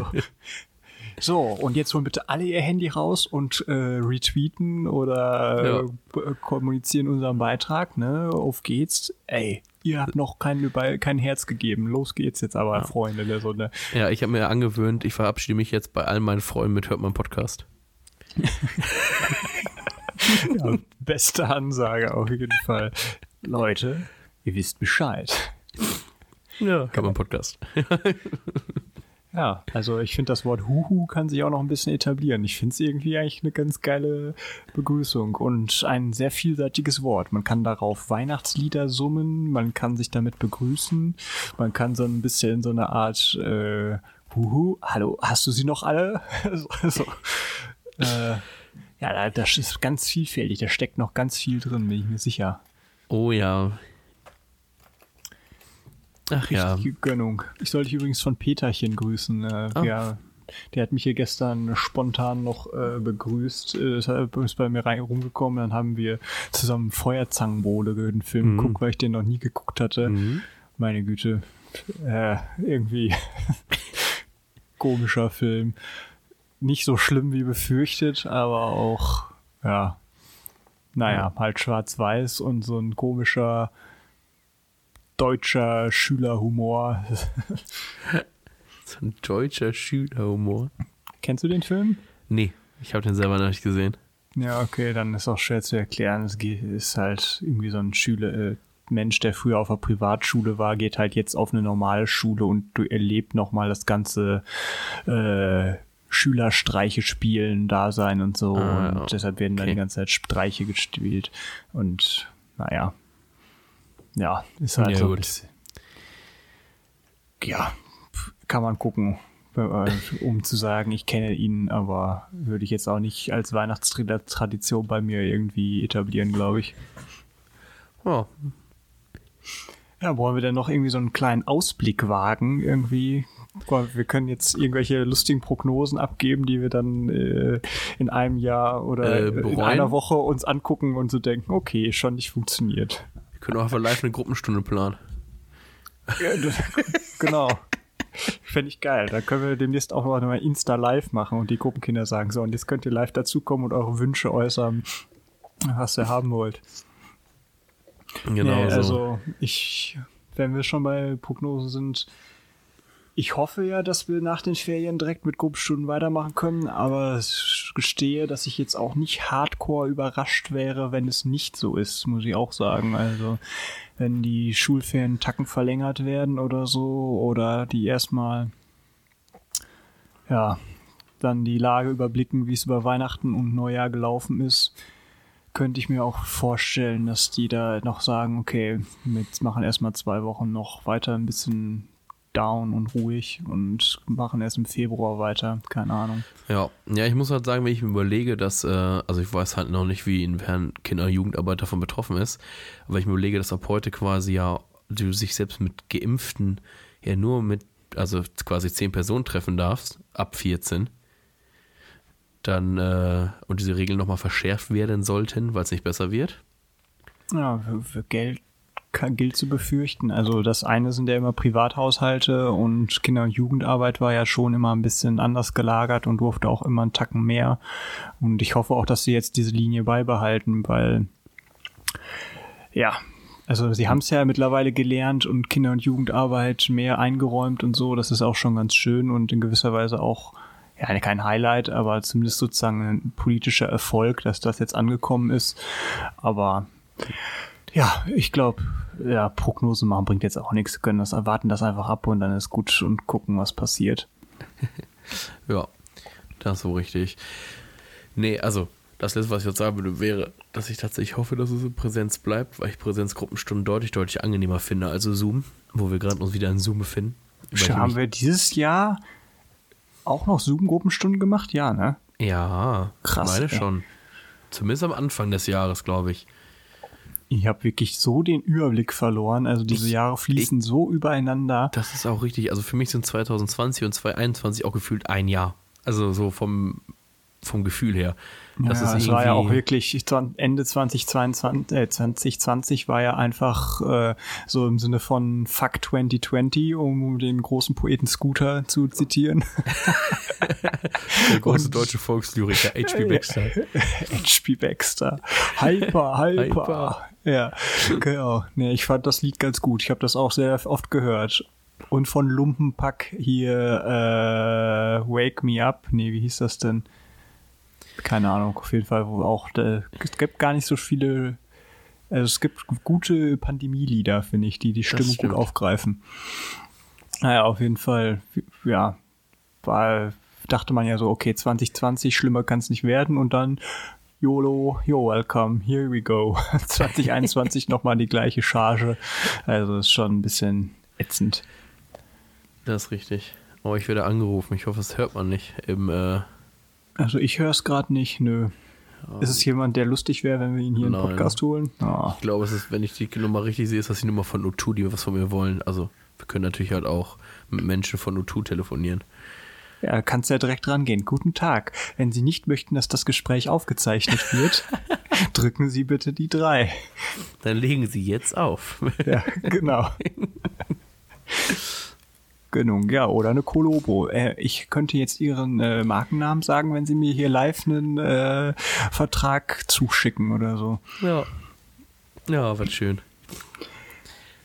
so, und jetzt holen bitte alle ihr Handy raus und äh, retweeten oder Ja. äh, kommunizieren unseren Beitrag, ne? Auf geht's. Ey, ihr habt noch kein, kein Herz gegeben. Los geht's jetzt aber, Freunde der Sonne. Ja, ich habe mir angewöhnt, ich verabschiede mich jetzt bei all meinen Freunden mit Hört mein Podcast. <laughs> Ja, beste Ansage auf jeden Fall. Leute, ihr wisst Bescheid. Ja, Hört mein Podcast. <laughs> Ja, also ich finde das Wort Huhu kann sich auch noch ein bisschen etablieren. Ich finde es irgendwie eigentlich eine ganz geile Begrüßung und ein sehr vielseitiges Wort. Man kann darauf Weihnachtslieder summen, man kann sich damit begrüßen, man kann so ein bisschen so eine Art äh, Huhu, hallo, hast du sie noch alle? <laughs> so. Äh, ja, da- das ist ganz vielfältig, da steckt noch ganz viel drin, bin ich mir sicher. Oh ja. Ach ja. Richtige Gönnung. Ich sollte dich übrigens von Peterchen grüßen. Äh, Ah. ja, der hat mich hier gestern spontan noch äh, begrüßt. Äh, ist halt- ist bei mir rein rumgekommen. Dann haben wir zusammen Feuerzangenbowle den Film Mhm. geguckt, weil ich den noch nie geguckt hatte. Mhm. Meine Güte. Äh, irgendwie <laughs> komischer Film. Nicht so schlimm wie befürchtet, aber auch, ja, naja, halt schwarz-weiß und so ein komischer deutscher Schülerhumor. <laughs> So ein deutscher Schülerhumor. Kennst du den Film? Nee, ich habe den selber noch nicht gesehen. Ja, okay, dann ist auch schwer zu erklären. Es ist halt irgendwie so ein Schüler, äh, Mensch, der früher auf einer Privatschule war, geht halt jetzt auf eine normale Schule und du erlebt nochmal das ganze äh, Schülerstreiche spielen, Dasein und so. Ah, und deshalb werden dann okay. die ganze Zeit Streiche gespielt. Und naja. Ja, ist halt Ja, so gut. bisschen. Ja, kann man gucken. um zu sagen, ich kenne ihn, aber würde ich jetzt auch nicht als Weihnachtstradition bei mir irgendwie etablieren, glaube ich. Ja. Ja, wollen wir denn noch irgendwie so einen kleinen Ausblick wagen? Irgendwie, wir können jetzt irgendwelche lustigen Prognosen abgeben, die wir dann äh, in einem Jahr oder Äh, in einer Woche uns angucken und so denken, okay, schon nicht funktioniert. Wir können auch einfach live eine Gruppenstunde planen. Ja, das, genau. Fände ich geil. Da können wir demnächst auch noch mal Insta live machen und die Gruppenkinder sagen, so, und jetzt könnt ihr live dazukommen und eure Wünsche äußern, was ihr haben wollt. Genau Nee, so. Also ich, wenn wir schon bei Prognose sind, ich hoffe ja, dass wir nach den Ferien direkt mit Gruppenstunden weitermachen können, aber ich gestehe, dass ich jetzt auch nicht hardcore überrascht wäre, wenn es nicht so ist, muss ich auch sagen. Also wenn die Schulferien Tacken verlängert werden oder so oder die erstmal ja dann die Lage überblicken, wie es über Weihnachten und Neujahr gelaufen ist, könnte ich mir auch vorstellen, dass die da noch sagen, okay, jetzt machen erstmal zwei Wochen noch weiter ein bisschen down und ruhig und machen erst im Februar weiter. Keine Ahnung. Ja, ja, ich muss halt sagen, wenn ich mir überlege, dass, äh, also ich weiß halt noch nicht, wie inwiefern Kinder- und Jugendarbeit davon betroffen ist, aber ich mir überlege, dass ab heute quasi ja du sich selbst mit Geimpften ja nur mit, also quasi zehn Personen treffen darfst, ab 14, dann, äh, und diese Regeln nochmal verschärft werden sollten, weil es nicht besser wird. Ja, für, für Geld gilt zu befürchten. Also das eine sind ja immer Privathaushalte und Kinder- und Jugendarbeit war ja schon immer ein bisschen anders gelagert und durfte auch immer einen Tacken mehr. Und ich hoffe auch, dass sie jetzt diese Linie beibehalten, weil ja, also sie haben es ja mittlerweile gelernt und Kinder- und Jugendarbeit mehr eingeräumt und so. Das ist auch schon ganz schön und in gewisser Weise auch ja, kein Highlight, aber zumindest sozusagen ein politischer Erfolg, dass das jetzt angekommen ist. Aber ja, ich glaube, ja, Prognose machen bringt jetzt auch nichts. Wir können das erwarten das einfach ab und dann ist gut und gucken, was passiert. <laughs> Ja, das ist so richtig. Nee, also, das letzte, was ich jetzt sagen würde, wäre, dass ich tatsächlich hoffe, dass es in Präsenz bleibt, weil ich Präsenzgruppenstunden deutlich, deutlich angenehmer finde als so Zoom, wo wir gerade uns wieder in Zoom befinden. Ich Haben wir dieses Jahr auch noch Zoom-Gruppenstunden gemacht? Ja, ne? Ja, Krass, meine ey. schon. Zumindest am Anfang des Jahres, glaube ich. Ich habe wirklich so den Überblick verloren. Also diese Ich- Jahre fließen so übereinander. Das ist auch richtig. Also für mich sind 2020 und 2021 auch gefühlt ein Jahr. Also so vom, vom Gefühl her. Das ja, es war ja auch wirklich, ich- Ende 2022, äh, 2020 war ja einfach äh, so im Sinne von Fuck 2020, um den großen Poeten Scooter zu zitieren. <laughs> Der große und- deutsche Volkslyriker H.P. Baxter. <laughs> H.P. Baxter. Hyper, hyper. Hyper. Ja, genau. Nee, ich fand das Lied ganz gut. Ich habe das auch sehr oft gehört. Und von Lumpenpack hier äh, Wake Me Up. Nee, wie hieß das denn? Keine Ahnung, auf jeden Fall, wo auch, äh, es gibt gar nicht so viele, also es gibt gute Pandemielieder, finde ich, die die Stimmung gut aufgreifen. Naja, auf jeden Fall, ja, war, dachte man ja so, okay, 2020, schlimmer kann es nicht werden und dann YOLO, you're welcome, here we go. <laughs> 2021 nochmal die gleiche Charge. Also ist schon ein bisschen ätzend. Das ist richtig. Oh, ich werde angerufen. Ich hoffe, das hört man nicht. Im, äh, Also ich höre es gerade nicht, nö. Ist es jemand, der lustig wäre, wenn wir ihn hier in den Nein. Podcast holen? Ah. ich glaube, es ist, wenn ich die Nummer richtig sehe, ist das die Nummer von O2, die was von mir wollen. Also, wir können natürlich halt auch mit Menschen von O2 telefonieren. Ja, kannst ja direkt rangehen. Guten Tag. Wenn Sie nicht möchten, dass das Gespräch aufgezeichnet wird, <laughs> drücken Sie bitte die drei. Dann legen Sie jetzt auf. Ja, genau. <laughs> Genug, ja, oder eine Kolobo. Äh, ich könnte jetzt Ihren äh, Markennamen sagen, wenn Sie mir hier live einen äh, Vertrag zuschicken oder so. ja. Ja, wird schön.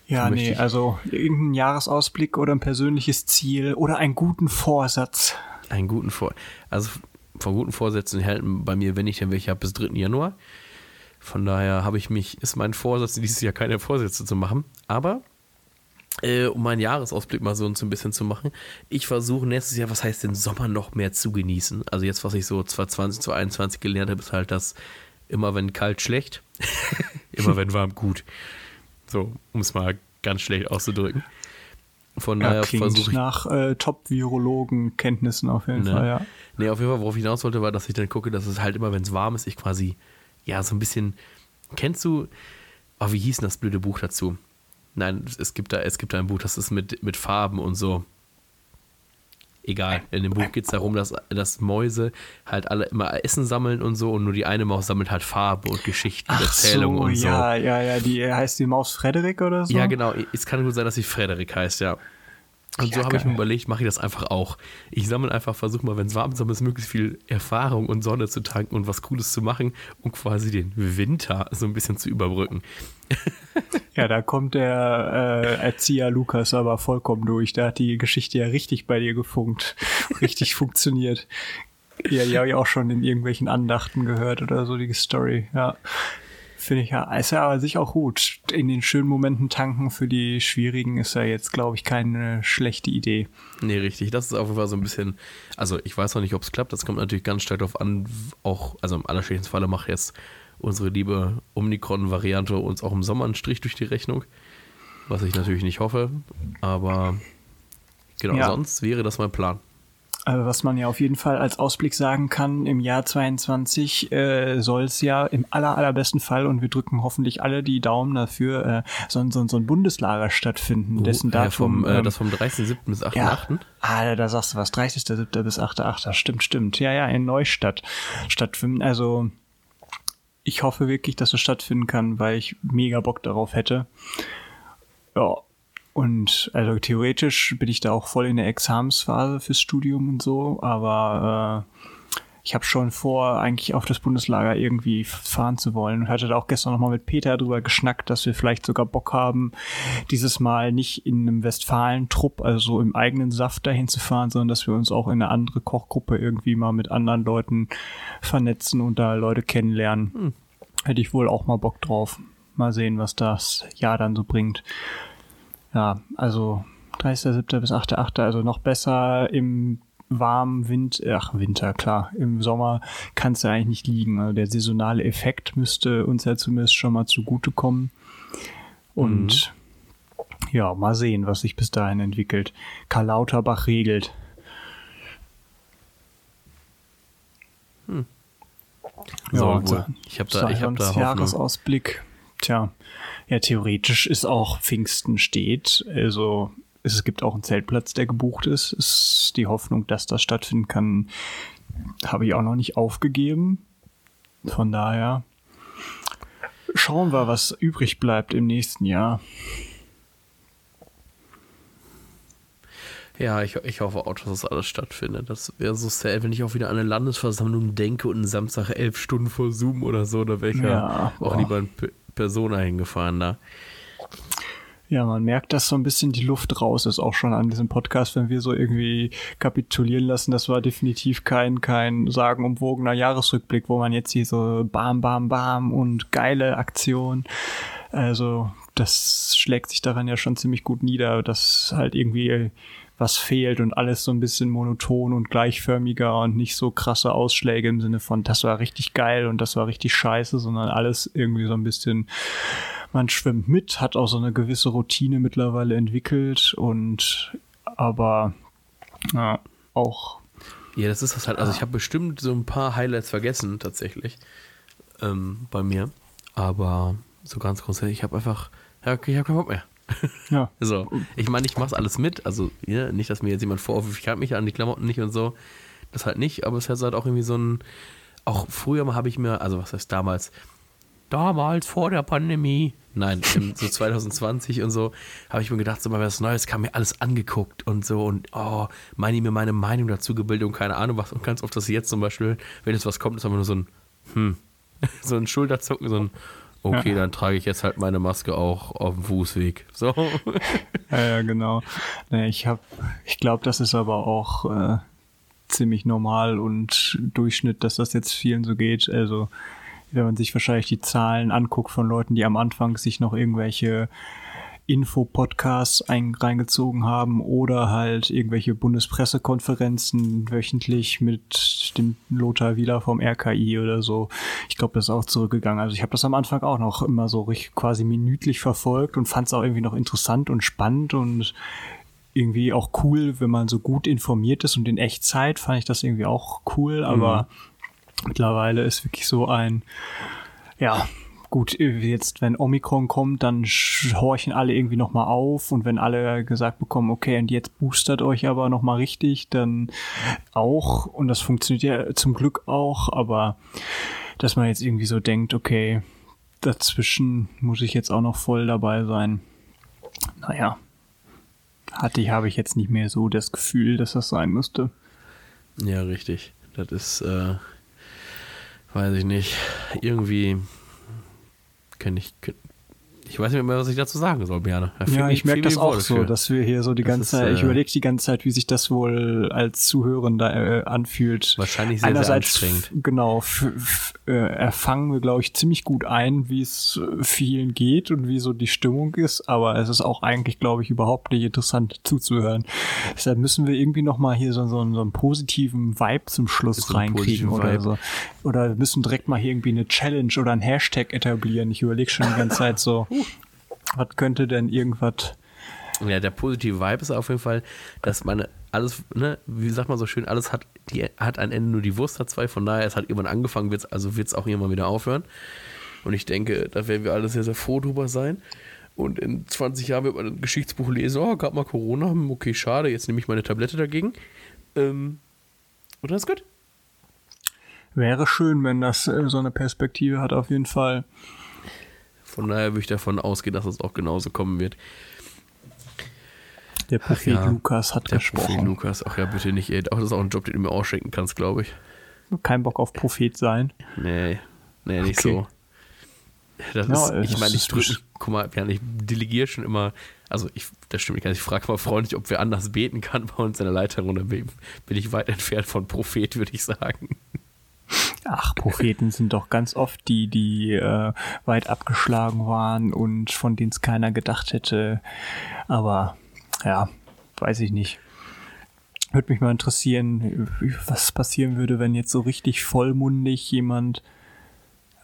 Ja, nee, also irgendein Jahresausblick oder ein persönliches Ziel oder einen guten Vorsatz. Einen guten Vor... Also, von guten Vorsätzen halten bei mir, wenn ich denn welche habe, bis 3. Januar. Von daher habe ich mich, ist mein Vorsatz, dieses Jahr keine Vorsätze zu machen. Aber, äh, um meinen Jahresausblick mal so ein bisschen zu machen, ich versuche nächstes Jahr, was heißt den Sommer noch mehr zu genießen. Also jetzt, was ich so 2020, 2021 gelernt habe, ist halt das, immer wenn kalt, schlecht. <laughs> immer wenn warm, gut. So, um es mal ganz schlecht auszudrücken. Von Ja, daher versuche ich. nach äh, Top-Virologen-Kenntnissen auf jeden Ne. Fall, ja. Nee, auf jeden Fall, worauf ich hinaus wollte, war, dass ich dann gucke, dass es halt immer, wenn es warm ist, ich quasi, ja, so ein bisschen. Kennst du, oh, wie hieß denn das blöde Buch dazu? Nein, es gibt da, es gibt da ein Buch, das ist mit, mit Farben und so. Egal. In dem Buch geht es darum, dass, dass Mäuse halt alle immer Essen sammeln und so und nur die eine Maus sammelt halt Farbe und Geschichten, Ach Erzählungen so, und so. ja, ja, ja, die heißt die Maus Frederik oder so? Ja, genau. Es kann gut sein, dass sie Frederik heißt, ja. Und so habe ich mir überlegt, mache ich das einfach auch. Ich sammle einfach, versuche mal, wenn es warm ist, möglichst viel Erfahrung und Sonne zu tanken und was Cooles zu machen, um quasi den Winter so ein bisschen zu überbrücken. <laughs> Ja, da kommt der äh, Erzieher Lukas aber vollkommen durch. Da hat die Geschichte ja richtig bei dir gefunkt. <laughs> Richtig funktioniert. Ja, die habe ich auch schon in irgendwelchen Andachten gehört oder so, die Story. Ja. Finde ich ja, ist ja aber sich auch gut. In den schönen Momenten tanken für die schwierigen ist ja jetzt, glaube ich, keine schlechte Idee. Nee, richtig. Das ist auf jeden Fall so ein bisschen, also ich weiß noch nicht, ob es klappt. Das kommt natürlich ganz stark darauf an, auch, also im allerschlechtesten Falle macht jetzt unsere liebe Omikron-Variante uns auch im Sommer einen Strich durch die Rechnung. Was ich natürlich nicht hoffe. Aber genau, Ja. sonst wäre das mein Plan. Also was man ja auf jeden Fall als Ausblick sagen kann, im Jahr 22 äh, soll es ja im aller, allerbesten Fall, und wir drücken hoffentlich alle die Daumen dafür, äh, so, ein- so, so ein Bundeslager stattfinden, dessen Oh, ja, Datum... vom, äh, ähm, das vom 30.07. bis 8.8. ja, ah, da sagst du was, 30.07. bis 8.8. Stimmt, stimmt. Ja, ja, in Neustadt stattfinden. Also ich hoffe wirklich, dass es stattfinden kann, weil ich mega Bock darauf hätte. Ja. Und also theoretisch bin ich da auch voll in der Examensphase fürs Studium und so, aber äh, ich habe schon vor, eigentlich auf das Bundeslager irgendwie fahren zu wollen. Und hatte da auch gestern nochmal mit Peter drüber geschnackt, dass wir vielleicht sogar Bock haben, dieses Mal nicht in einem Westfalen-Trupp, also so im eigenen Saft dahin zu fahren, sondern dass wir uns auch in eine andere Kochgruppe irgendwie mal mit anderen Leuten vernetzen und da Leute kennenlernen. Hätte ich wohl auch mal Bock drauf. Mal sehen, was das Jahr dann so bringt. Ja, also 30.07. bis 8.8., also noch besser im warmen Wind, ach Winter, klar, im Sommer kann es ja eigentlich nicht liegen. Also der saisonale Effekt müsste uns ja zumindest schon mal zugutekommen. Und ja, mal sehen, was sich bis dahin entwickelt. Karl Lauterbach regelt. So, Ja, wohl. Ich habe da, ich hab da Hoffnung. Jahresausblick. Tja, ja, theoretisch ist auch Pfingsten steht. Also es gibt auch einen Zeltplatz, der gebucht ist. Ist die Hoffnung, dass das stattfinden kann, habe ich auch noch nicht aufgegeben. Von daher schauen wir, was übrig bleibt im nächsten Jahr. Ja, ich, ich hoffe auch, dass das alles stattfindet. Das wäre so sad, wenn ich auch wieder an eine Landesversammlung denke und einen Samstag elf Stunden vor Zoom oder so, da wäre ich ja, Ja, auch boah. lieber in Persona hingefahren da. Ja, man merkt, dass so ein bisschen die Luft raus ist, auch schon an diesem Podcast, wenn wir so irgendwie kapitulieren lassen. Das war definitiv kein, kein sagenumwogener Jahresrückblick, wo man jetzt hier so bam, bam, bam und geile Aktion. Also, das schlägt sich daran ja schon ziemlich gut nieder, dass halt irgendwie was fehlt und alles so ein bisschen monoton und gleichförmiger und nicht so krasse Ausschläge im Sinne von, das war richtig geil und das war richtig scheiße, sondern alles irgendwie so ein bisschen man schwimmt mit, hat auch so eine gewisse Routine mittlerweile entwickelt und aber ja, auch Ja, das ist das halt. Also ich habe bestimmt so ein paar Highlights vergessen, tatsächlich. Ähm, bei mir. Aber so ganz grundsätzlich, ich habe einfach, ja, okay, ich habe keinen Bock mehr. <laughs> ja, So, ich meine, ich mache alles mit. Also, ja, nicht, dass mir jetzt jemand vorwirft, ich halte mich an die Klamotten nicht und so. Das halt nicht, aber es ist halt auch irgendwie so ein. Auch früher mal habe ich mir, also was heißt damals? Damals vor der Pandemie. Nein, im, so <laughs> 2020 und so, habe ich mir gedacht, so mal was Neues, kam mir alles angeguckt und so und oh, meine mir meine Meinung dazu gebildet und keine Ahnung was. Und ganz oft, dass jetzt zum Beispiel, wenn jetzt was kommt, ist einfach nur so ein, hm, <laughs> so ein Schulterzucken, so ein, okay, Ja. dann trage ich jetzt halt meine Maske auch auf dem Fußweg. So. <laughs> ja, ja genau. Ich habe, ich glaube, das ist aber auch äh, ziemlich normal und Durchschnitt, dass das jetzt vielen so geht. Also wenn man sich wahrscheinlich die Zahlen anguckt von Leuten, die am Anfang sich noch irgendwelche Info-Podcasts ein, reingezogen haben oder halt irgendwelche Bundespressekonferenzen wöchentlich mit dem Lothar Wieler vom RKI oder so. Ich glaube, das ist auch zurückgegangen. Also ich habe das am Anfang auch noch immer so richtig quasi minütlich verfolgt und fand es auch irgendwie noch interessant und spannend und irgendwie auch cool, wenn man so gut informiert ist und in Echtzeit fand ich das irgendwie auch cool, aber mhm. mittlerweile ist wirklich so ein, ja, gut, jetzt wenn Omikron kommt, dann horchen alle irgendwie nochmal auf und wenn alle gesagt bekommen, okay, und jetzt boostert euch aber nochmal richtig, dann auch und das funktioniert ja zum Glück auch, aber dass man jetzt irgendwie so denkt, okay, dazwischen muss ich jetzt auch noch voll dabei sein. Naja, hatte ich, habe ich jetzt nicht mehr so das Gefühl, dass das sein müsste. Ja, richtig. Das ist, äh, weiß ich nicht, irgendwie kenne ich, ich weiß nicht mehr, was ich dazu sagen soll, Björn. Ja, ich merke das auch so, dass wir hier so die ganze Zeit, äh, ich überlege die ganze Zeit, wie sich das wohl als Zuhörender äh, anfühlt. Wahrscheinlich sehr, Einerseits, sehr anstrengend. Genau, äh, erfangen wir, glaube ich, ziemlich gut ein, wie es vielen geht und wie so die Stimmung ist, aber es ist auch eigentlich, glaube ich, überhaupt nicht interessant zuzuhören. Deshalb müssen wir irgendwie nochmal hier so, so, so einen positiven Vibe zum Schluss reinkriegen oder Vibe. so. Oder wir müssen direkt mal hier irgendwie eine Challenge oder ein Hashtag etablieren. Ich überlege schon die ganze Zeit so, <laughs> was könnte denn irgendwas. Ja, der positive Vibe ist auf jeden Fall, dass man alles, ne, wie sagt man so schön, alles hat, die, hat ein Ende, nur die Wurst hat zwei, von daher, es hat irgendwann angefangen, wird's, also wird es auch irgendwann wieder aufhören. Und ich denke, da werden wir alle sehr, sehr froh drüber sein. Und in 20 Jahren wird man ein Geschichtsbuch lesen, oh, gab mal Corona, hm, okay, schade, jetzt nehme ich meine Tablette dagegen. Ähm, und dann ist gut. Wäre schön, wenn das äh, so eine Perspektive hat, auf jeden Fall. Von daher würde ich davon ausgehen, dass es auch genauso kommen wird. Der Prophet ja, Lukas hat der gesprochen. Der Prophet Lukas, ach ja, bitte nicht. Ey. das ist auch ein Job, den du mir ausschenken kannst, glaube ich. Kein Bock auf Prophet sein. Nee, nee, nicht okay. so. Das ja, ist, ich meine, ich drücke guck mal, ich delegiere schon immer, also ich, das stimmt nicht, ich frage mal freundlich, ob wir anders beten kann bei uns in der Leiterung, dann bin ich weit entfernt von Prophet, würde ich sagen. Ach, Propheten sind doch ganz oft die, die äh, weit abgeschlagen waren und von denen es keiner gedacht hätte. Aber ja, weiß ich nicht. Würde mich mal interessieren, was passieren würde, wenn jetzt so richtig vollmundig jemand.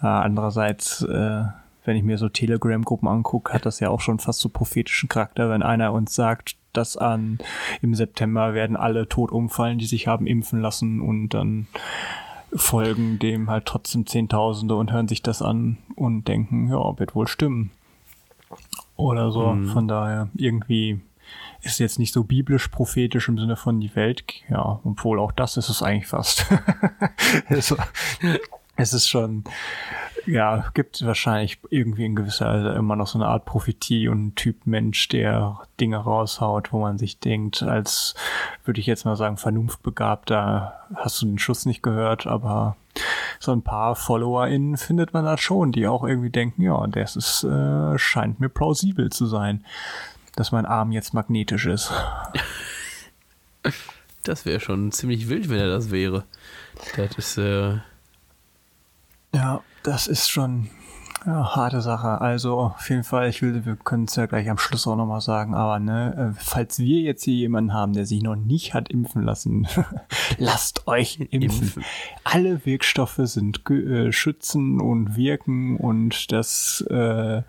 Ja, andererseits, äh, wenn ich mir so Telegram-Gruppen angucke, hat das ja auch schon fast so prophetischen Charakter, wenn einer uns sagt, dass an im September werden alle tot umfallen, die sich haben impfen lassen und dann folgen dem halt trotzdem Zehntausende und hören sich das an und denken, ja, wird wohl stimmen. Oder so. Mhm. Von daher irgendwie ist jetzt nicht so biblisch-prophetisch im Sinne von die Welt, ja, obwohl auch das ist es eigentlich fast. es, <laughs> es ist schon ja, gibt wahrscheinlich irgendwie in gewisser Weise immer noch so eine Art Prophetie und ein Typ Mensch, der Dinge raushaut, wo man sich denkt, als würde ich jetzt mal sagen, vernunftbegabter, hast du den Schuss nicht gehört, aber so ein paar FollowerInnen findet man da schon, die auch irgendwie denken, ja, das ist, äh, scheint mir plausibel zu sein, dass mein Arm jetzt magnetisch ist. Das wäre schon ziemlich wild, wenn er das wäre. Das ist, äh, ja, das ist schon ja, harte Sache. Also auf jeden Fall, ich will, wir können es ja gleich am Schluss auch nochmal sagen, aber ne, äh, falls wir jetzt hier jemanden haben, der sich noch nicht hat impfen lassen, <laughs> lasst euch impfen. impfen. Alle Wirkstoffe sind äh, schützen und wirken und das äh,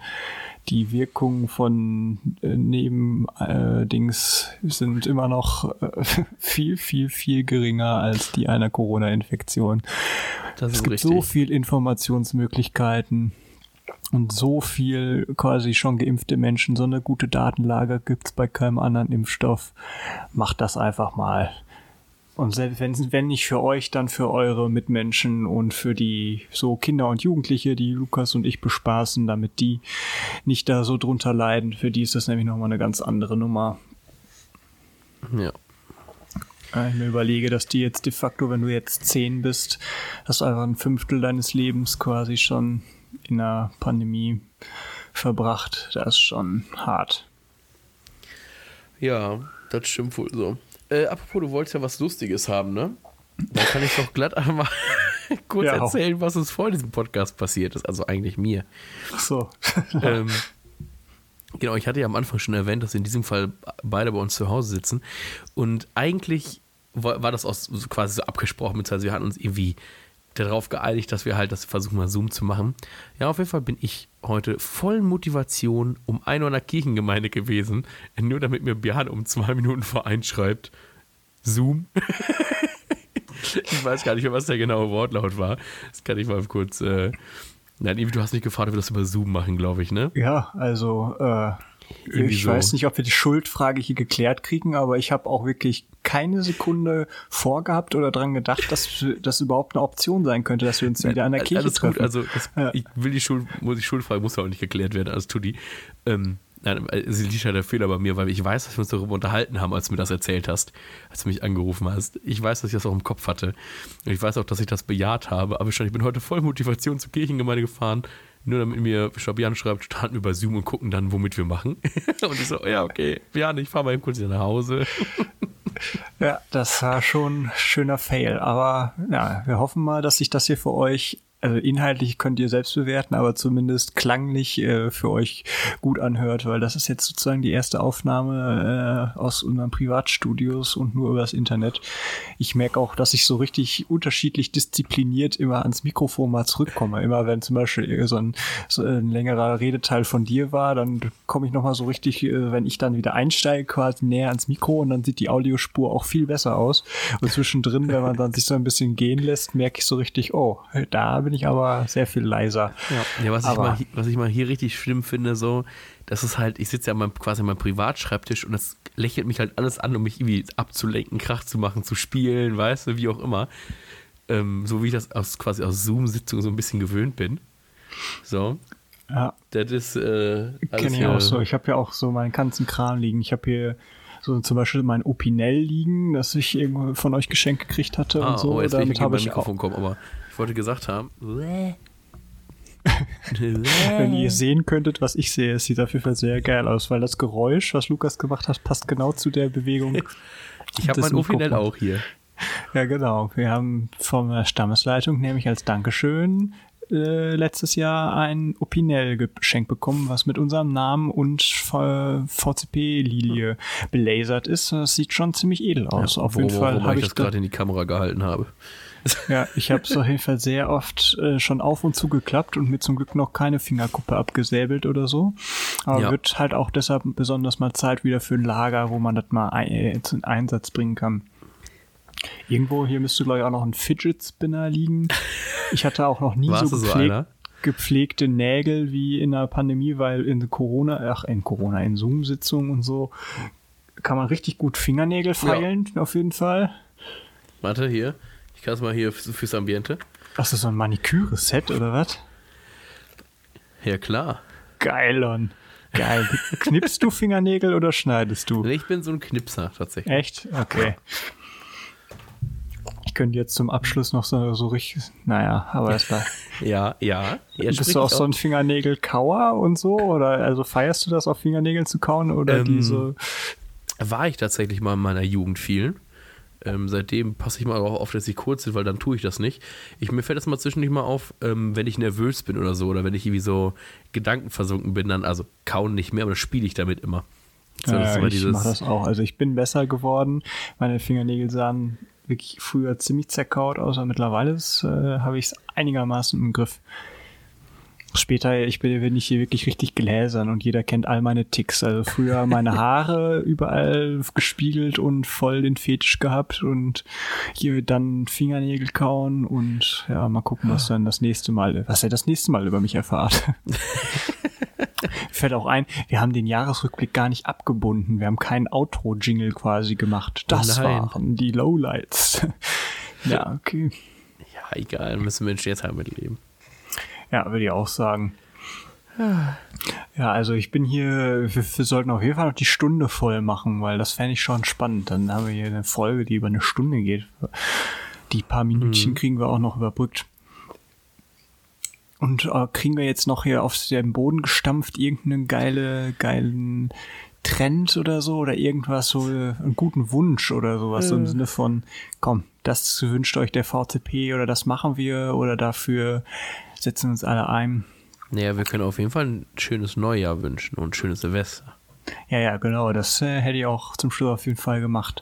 die Wirkungen von äh, Nebendings äh, sind immer noch äh, <laughs> viel, viel, viel geringer als die einer Corona-Infektion. Es gibt richtig. so viel Informationsmöglichkeiten und so viel quasi schon geimpfte Menschen, so eine gute Datenlage gibt's bei keinem anderen Impfstoff. Macht das einfach mal. Und selbst wenn, wenn nicht für euch, dann für eure Mitmenschen und für die so Kinder und Jugendliche, die Lukas und ich bespaßen, damit die nicht da so drunter leiden. Für die ist das nämlich nochmal eine ganz andere Nummer. Ja. Ich mir überlege, dass die jetzt de facto, wenn du jetzt zehn bist, hast du einfach ein Fünftel deines Lebens quasi schon in der Pandemie verbracht. Das ist schon hart. Ja, das stimmt wohl so. Äh, apropos, du wolltest ja was Lustiges haben, ne? Dann kann ich doch glatt einmal <laughs> kurz ja. erzählen, was uns vor diesem Podcast passiert ist. Also eigentlich mir. Ach so. <laughs> ähm, genau, ich hatte ja am Anfang schon erwähnt, dass in diesem Fall beide bei uns zu Hause sitzen. Und eigentlich war, war das auch so quasi so abgesprochen, beziehungsweise wir hatten uns irgendwie darauf geeinigt, dass wir halt das versuchen mal Zoom zu machen. Ja, auf jeden Fall bin ich heute voll Motivation um 1 Uhr in Kirchengemeinde gewesen, nur damit mir Björn um zwei Minuten vor einschreibt, Zoom. <laughs> ich weiß gar nicht mehr, was der genaue Wortlaut war. Das kann ich mal kurz. Äh, nein, du hast nicht gefragt, ob wir das über Zoom machen, glaube ich, ne? Ja, also äh, ich so. weiß nicht, ob wir die Schuldfrage hier geklärt kriegen, aber ich habe auch wirklich keine Sekunde vorgehabt oder dran gedacht, dass das überhaupt eine Option sein könnte, dass wir uns wieder an der Kirche Alles treffen. Gut, also das, ja. ich will die Schuld, muss die Schuldfrage muss auch nicht geklärt werden, alles tut die. Ähm, Nein, es liegt ja der Fehler bei mir, weil ich weiß, dass wir uns darüber unterhalten haben, als du mir das erzählt hast, als du mich angerufen hast. Ich weiß, dass ich das auch im Kopf hatte. Und ich weiß auch, dass ich das bejaht habe. Aber schon, ich bin heute voll Motivation zur Kirchengemeinde gefahren, nur damit mir Fabian schreibt, starten wir bei Zoom und gucken dann, womit wir machen. <laughs> und ich so, ja, okay, Jan, ich fahre mal eben kurz wieder nach Hause. <laughs> ja, das war schon ein schöner Fail. Aber ja, wir hoffen mal, dass sich das hier für euch also inhaltlich könnt ihr selbst bewerten, aber zumindest klanglich äh, für euch gut anhört, weil das ist jetzt sozusagen die erste Aufnahme äh, aus unseren Privatstudios und nur übers Internet. Ich merke auch, dass ich so richtig unterschiedlich diszipliniert immer ans Mikrofon mal zurückkomme. Immer wenn zum Beispiel so ein, so ein längerer Redeteil von dir war, dann komme ich nochmal so richtig, äh, wenn ich dann wieder einsteige, quasi näher ans Mikro und dann sieht die Audiospur auch viel besser aus. Und zwischendrin, wenn man dann sich so ein bisschen gehen lässt, merke ich so richtig, oh, da bin ich aber sehr viel leiser. Ja, ja was, ich mal, was ich mal hier richtig schlimm finde, so, das ist halt, ich sitze ja mein, quasi an meinem Privatschreibtisch und das lächelt mich halt alles an, um mich irgendwie abzulenken, Krach zu machen, zu spielen, weißt du, wie auch immer. Ähm, so wie ich das aus, quasi aus Zoom-Sitzungen so ein bisschen gewöhnt bin. So. Ja. Das ist. Äh, Kenne ich auch so. Ich habe ja auch so meinen ganzen Kram liegen. Ich habe hier so zum Beispiel mein Opinel liegen, das ich irgendwo von euch geschenkt gekriegt hatte ah, und so. Oh, jetzt damit habe ich Mikrofon auch. Kommen, aber ich wollte gesagt haben. <laughs> Wenn ihr sehen könntet, was ich sehe, es sieht auf jeden Fall sehr geil aus, weil das Geräusch, was Lukas gemacht hat, passt genau zu der Bewegung. <laughs> Ich habe mein Opinel auch hier. Ja, genau. Wir haben von der Stammesleitung nämlich als Dankeschön äh, letztes Jahr ein Opinel geschenkt bekommen, was mit unserem Namen und VCP-Lilie belasert ist. Das sieht schon ziemlich edel aus. Ja, auf jeden Fall habe ich das gerade in die Kamera gehalten habe. Ja, ich habe es auf jeden Fall sehr oft äh, schon auf und zu geklappt und mir zum Glück noch keine Fingerkuppe abgesäbelt oder so. Aber ja. wird halt auch deshalb besonders mal Zeit wieder für ein Lager, wo man das mal ein, äh, in Einsatz bringen kann. Irgendwo hier müsste, glaube ich, auch noch ein Fidget Spinner liegen. Ich hatte auch noch nie <laughs> so, gepfleg so gepflegte Nägel wie in der Pandemie, weil in Corona, ach, in Corona, in Zoom-Sitzungen und so kann man richtig gut Fingernägel feilen, ja. auf jeden Fall. Warte, hier kann es mal hier fürs Ambiente. Ach, so ein Maniküre-Set oder was? Ja, klar. Geilon. Geil. Knippst du Fingernägel oder schneidest du? Ich bin so ein Knipser tatsächlich. Echt? Okay. Ich könnte jetzt zum Abschluss noch so, so richtig. Naja, aber das <laughs> war. ja, ja. Bist du auch, auch so ein Fingernägel-Kauer und so? Oder also feierst du das auf Fingernägeln zu kauen oder ähm, diese. War ich tatsächlich mal in meiner Jugend vielen. Ähm, seitdem passe ich mal auch auf, dass sie kurz sind, weil dann tue ich das nicht. Ich, mir fällt das mal zwischendurch mal auf, ähm, wenn ich nervös bin oder so, oder wenn ich irgendwie so gedankenversunken bin, dann, also kauen nicht mehr, aber das spiele ich damit immer. So, ja, ich mache das auch. Also ich bin besser geworden. Meine Fingernägel sahen wirklich früher ziemlich zerkaut aus, aber mittlerweile äh, habe ich es einigermaßen im Griff später, ich bin, bin ich hier wirklich richtig gläsern und jeder kennt all meine Ticks. Also früher meine <laughs> Haare überall gespiegelt und voll den Fetisch gehabt und hier dann Fingernägel kauen und ja, mal gucken, was dann das nächste Mal, was er das nächste Mal über mich erfahrt. <laughs> Fällt auch ein, wir haben den Jahresrückblick gar nicht abgebunden. Wir haben keinen Outro-Jingle quasi gemacht. Das oh waren die Lowlights. <laughs> ja, okay. Ja, egal, müssen Menschen jetzt halt mitleben. Ja, würde ich auch sagen. Ja, also ich bin hier, wir, wir, sollten auf jeden Fall noch die Stunde voll machen, weil das fände ich schon spannend. Dann haben wir hier eine Folge, die über eine Stunde geht. Die paar Minütchen mhm. kriegen wir auch noch überbrückt. Und äh, kriegen wir jetzt noch hier auf dem Boden gestampft irgendeinen geile, geilen Trend oder so oder irgendwas so, äh, einen guten Wunsch oder sowas, mhm. so im Sinne von, komm, das wünscht euch der VCP oder das machen wir oder dafür setzen uns alle ein. Naja, wir können auf jeden Fall ein schönes Neujahr wünschen und ein schönes Silvester. Ja, ja, genau. Das äh, hätte ich auch zum Schluss auf jeden Fall gemacht.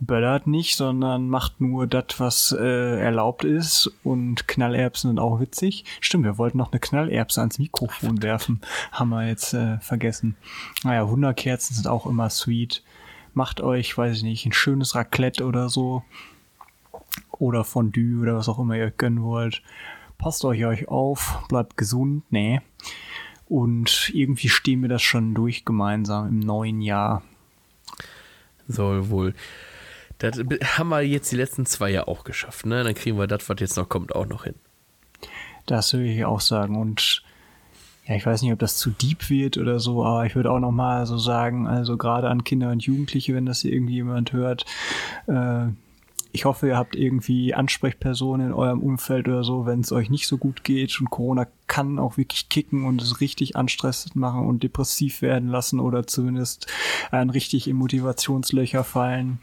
böllert nicht, sondern macht nur das, was äh, erlaubt ist und Knallerbsen sind auch witzig. Stimmt, wir wollten noch eine Knallerbse ans Mikrofon werfen. Haben wir jetzt äh, vergessen. Naja, Wunderkerzen sind auch immer sweet. Macht euch, weiß ich nicht, ein schönes Raclette oder so. Oder Fondue oder was auch immer ihr gönnen wollt. Passt euch euch auf, bleibt gesund, nee. Und irgendwie stehen wir das schon durch gemeinsam im neuen Jahr. Soll wohl. Das haben wir jetzt die letzten zwei ja auch geschafft, ne? Dann kriegen wir das, was jetzt noch kommt, auch noch hin. Das würde ich auch sagen. Und ja, ich weiß nicht, ob das zu deep wird oder so, aber ich würde auch noch mal so sagen, also gerade an Kinder und Jugendliche, wenn das hier irgendwie jemand hört, äh, ich hoffe, ihr habt irgendwie Ansprechpersonen in eurem Umfeld oder so, wenn es euch nicht so gut geht und Corona kann auch wirklich kicken und es richtig anstressend machen und depressiv werden lassen oder zumindest ein richtig in Motivationslöcher fallen.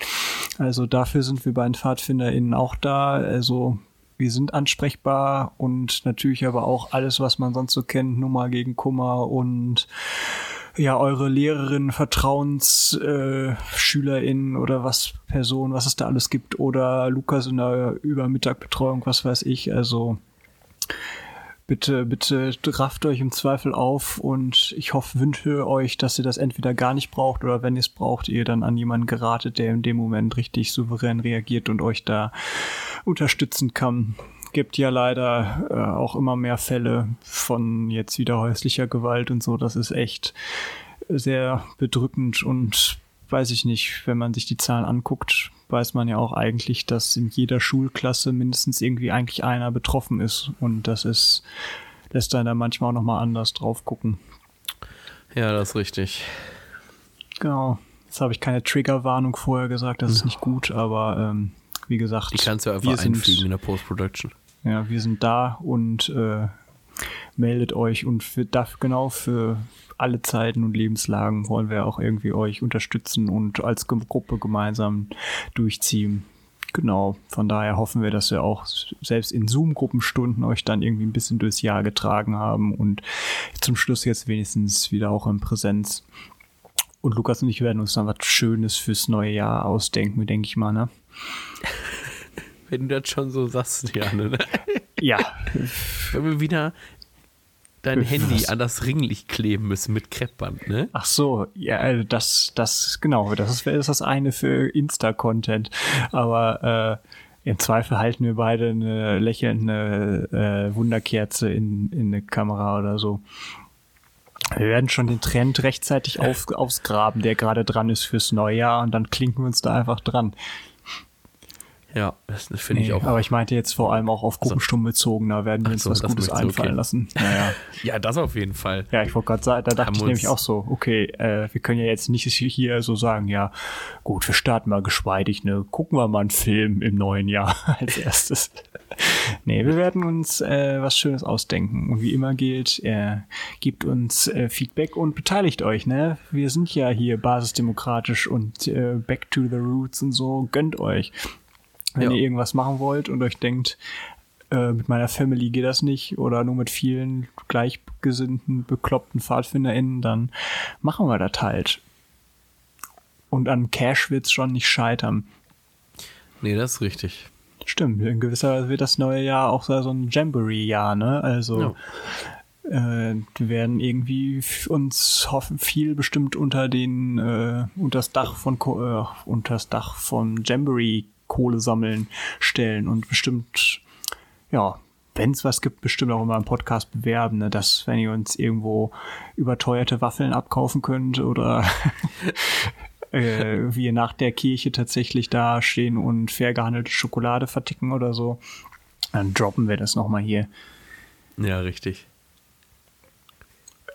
Also dafür sind wir bei den PfadfinderInnen auch da. Also wir sind ansprechbar und natürlich aber auch alles, was man sonst so kennt, Nummer gegen Kummer und ja, eure Lehrerin, Vertrauensschülerin äh, oder was Person, was es da alles gibt oder Lukas in der Übermittagbetreuung, was weiß ich. Also bitte, bitte rafft euch im Zweifel auf und ich hoffe, wünsche euch, dass ihr das entweder gar nicht braucht oder wenn ihr es braucht, ihr dann an jemanden geratet, der in dem Moment richtig souverän reagiert und euch da unterstützen kann gibt ja leider äh, auch immer mehr Fälle von jetzt wieder häuslicher Gewalt und so. Das ist echt sehr bedrückend und weiß ich nicht, wenn man sich die Zahlen anguckt, weiß man ja auch eigentlich, dass in jeder Schulklasse mindestens irgendwie eigentlich einer betroffen ist und das ist lässt einen da manchmal auch noch mal anders drauf gucken. Ja, das ist richtig. Genau. Jetzt habe ich keine Triggerwarnung vorher gesagt, das ist nicht gut, aber ähm, wie gesagt, die kannst du einfach einfügen in der Post-Production. Ja, wir sind da und äh, meldet euch und für, dafür, genau für alle Zeiten und Lebenslagen wollen wir auch irgendwie euch unterstützen und als Gruppe gemeinsam durchziehen. Genau, von daher hoffen wir, dass wir auch selbst in Zoom-Gruppenstunden euch dann irgendwie ein bisschen durchs Jahr getragen haben und zum Schluss jetzt wenigstens wieder auch in Präsenz. Und Lukas und ich werden uns dann was Schönes fürs neue Jahr ausdenken, denke ich mal, ne? <laughs> Wenn du das schon so sagst, <laughs> Janne. Ne? Ja. Wenn wir wieder dein Handy Was? an das Ringlicht kleben müssen mit Kreppband, ne? Ach so, ja, also das, das, genau, das ist, ist das eine für Insta-Content. Aber äh, im Zweifel halten wir beide eine lächelnde äh, Wunderkerze in, in eine Kamera oder so. Wir werden schon den Trend rechtzeitig auf, ausgraben, der gerade dran ist fürs Neujahr und dann klinken wir uns da einfach dran. Ja, das, finde nee, ich auch. Aber ich meinte jetzt vor allem auch auf Gruppenstumm bezogen, da werden wir uns so, was Gutes einfallen okay. lassen. <laughs> Naja. ja, das auf jeden Fall. Ja, ich wollte gerade sagen, da dachte Haben ich nämlich auch so, okay, äh, wir können ja jetzt nicht hier so sagen, ja, gut, wir starten mal geschmeidig, ne, gucken wir mal einen Film im neuen Jahr <laughs> als erstes. nee, wir werden uns äh, was Schönes ausdenken. Und wie immer gilt, äh, gebt uns äh, Feedback und beteiligt euch, ne? Wir sind ja hier basisdemokratisch und äh, back to the roots und so, gönnt euch. Wenn ja. ihr irgendwas machen wollt und euch denkt, äh, mit meiner Family geht das nicht oder nur mit vielen gleichgesinnten, bekloppten PfadfinderInnen, dann machen wir das halt. Und an Cash wird's schon nicht scheitern. Nee, das ist richtig. Stimmt, in gewisser Weise wird das neue Jahr auch so ein Jamboree-Jahr, ne? Also ja. äh, wir werden irgendwie uns hoffen viel bestimmt unter den äh, unter das Dach von äh, unter das Dach von Jamboree Kohle sammeln stellen und bestimmt, ja, wenn es was gibt, bestimmt auch immer im Podcast bewerben, ne? dass wenn ihr uns irgendwo überteuerte Waffeln abkaufen könnt oder <laughs> äh, wir nach der Kirche tatsächlich da stehen und fair gehandelte Schokolade verticken oder so, dann droppen wir das nochmal hier. Ja, richtig.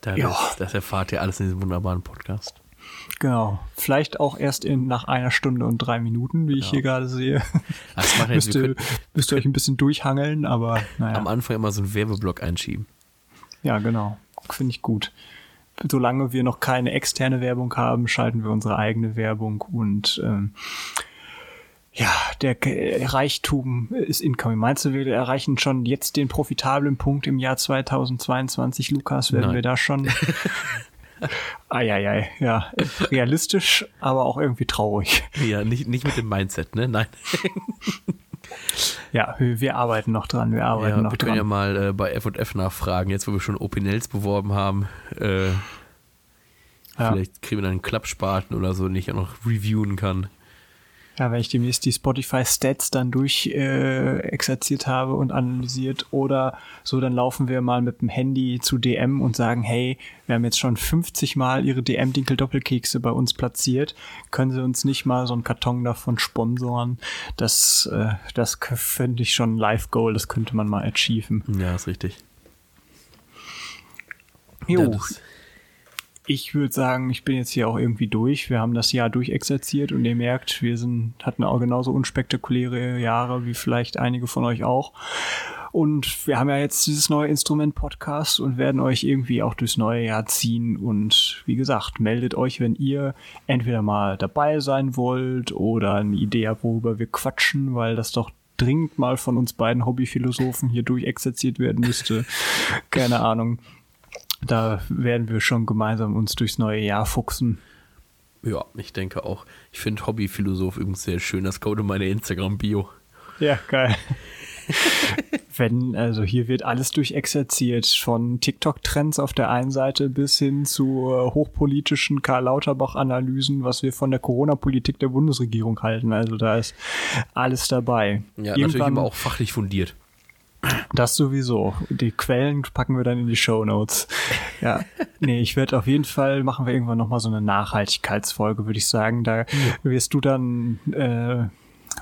Das, ja. das erfahrt ihr alles in diesem wunderbaren Podcast. Genau. Vielleicht auch erst in, nach einer Stunde und drei Minuten, wie ich ja. hier gerade sehe. <laughs> Das macht müsst, ihr, müsst ihr euch ein bisschen durchhangeln, aber naja. Am Anfang immer so einen Werbeblock einschieben. Ja, genau. Finde ich gut. Solange wir noch keine externe Werbung haben, schalten wir unsere eigene Werbung und ähm, ja, der Reichtum ist incoming. Meinst du, wir erreichen schon jetzt den profitablen Punkt im Jahr 2022, Lukas? Werden Nein. wir da schon <laughs> Eieiei, ja. Realistisch, aber auch irgendwie traurig. Ja, nicht, nicht mit dem Mindset, ne? Nein. ja, wir, wir, arbeiten noch dran, wir arbeiten ja, noch wir dran. können ja mal äh, bei F&F nachfragen, jetzt wo wir schon Opinels beworben haben. Äh, ja. Vielleicht kriegen wir dann einen Klappspaten oder so, den ich auch noch reviewen kann. Ja, wenn ich demnächst die Spotify-Stats dann durch äh, exerziert habe und analysiert oder so, dann laufen wir mal mit dem Handy zu DM und sagen, hey, wir haben jetzt schon 50 Mal ihre DM-Dinkel-Doppelkekse bei uns platziert. Können sie uns nicht mal so einen Karton davon sponsoren? Das, äh, das finde ich schon ein Live-Goal, das könnte man mal achieven. Ja, ist richtig. Jo. Ja, ich würde sagen, ich bin jetzt hier auch irgendwie durch. Wir haben das Jahr durchexerziert und ihr merkt, wir sind, hatten auch genauso unspektakuläre Jahre wie vielleicht einige von euch auch. Und wir haben ja jetzt dieses neue Instrument Podcast und werden euch irgendwie auch durchs neue Jahr ziehen. Und wie gesagt, meldet euch, wenn ihr entweder mal dabei sein wollt oder eine Idee habt, worüber wir quatschen, weil das doch dringend mal von uns beiden Hobbyphilosophen hier durchexerziert werden müsste. <laughs> Keine Ahnung. Da werden wir schon gemeinsam uns durchs neue Jahr fuchsen. Ja, ich denke auch. Ich finde Hobbyphilosoph übrigens sehr schön. Das code meine Instagram-Bio. Ja, geil. <laughs> Wenn, also hier wird alles durchexerziert, von TikTok-Trends auf der einen Seite bis hin zu äh, hochpolitischen Karl Lauterbach-Analysen, was wir von der Corona-Politik der Bundesregierung halten. Also da ist alles dabei. Ja, Irgendwann, natürlich aber auch fachlich fundiert. Das sowieso. Die Quellen packen wir dann in die Show Notes. Ja, nee, ich werde auf jeden Fall machen wir irgendwann nochmal so eine Nachhaltigkeitsfolge, würde ich sagen. Da wirst du dann äh,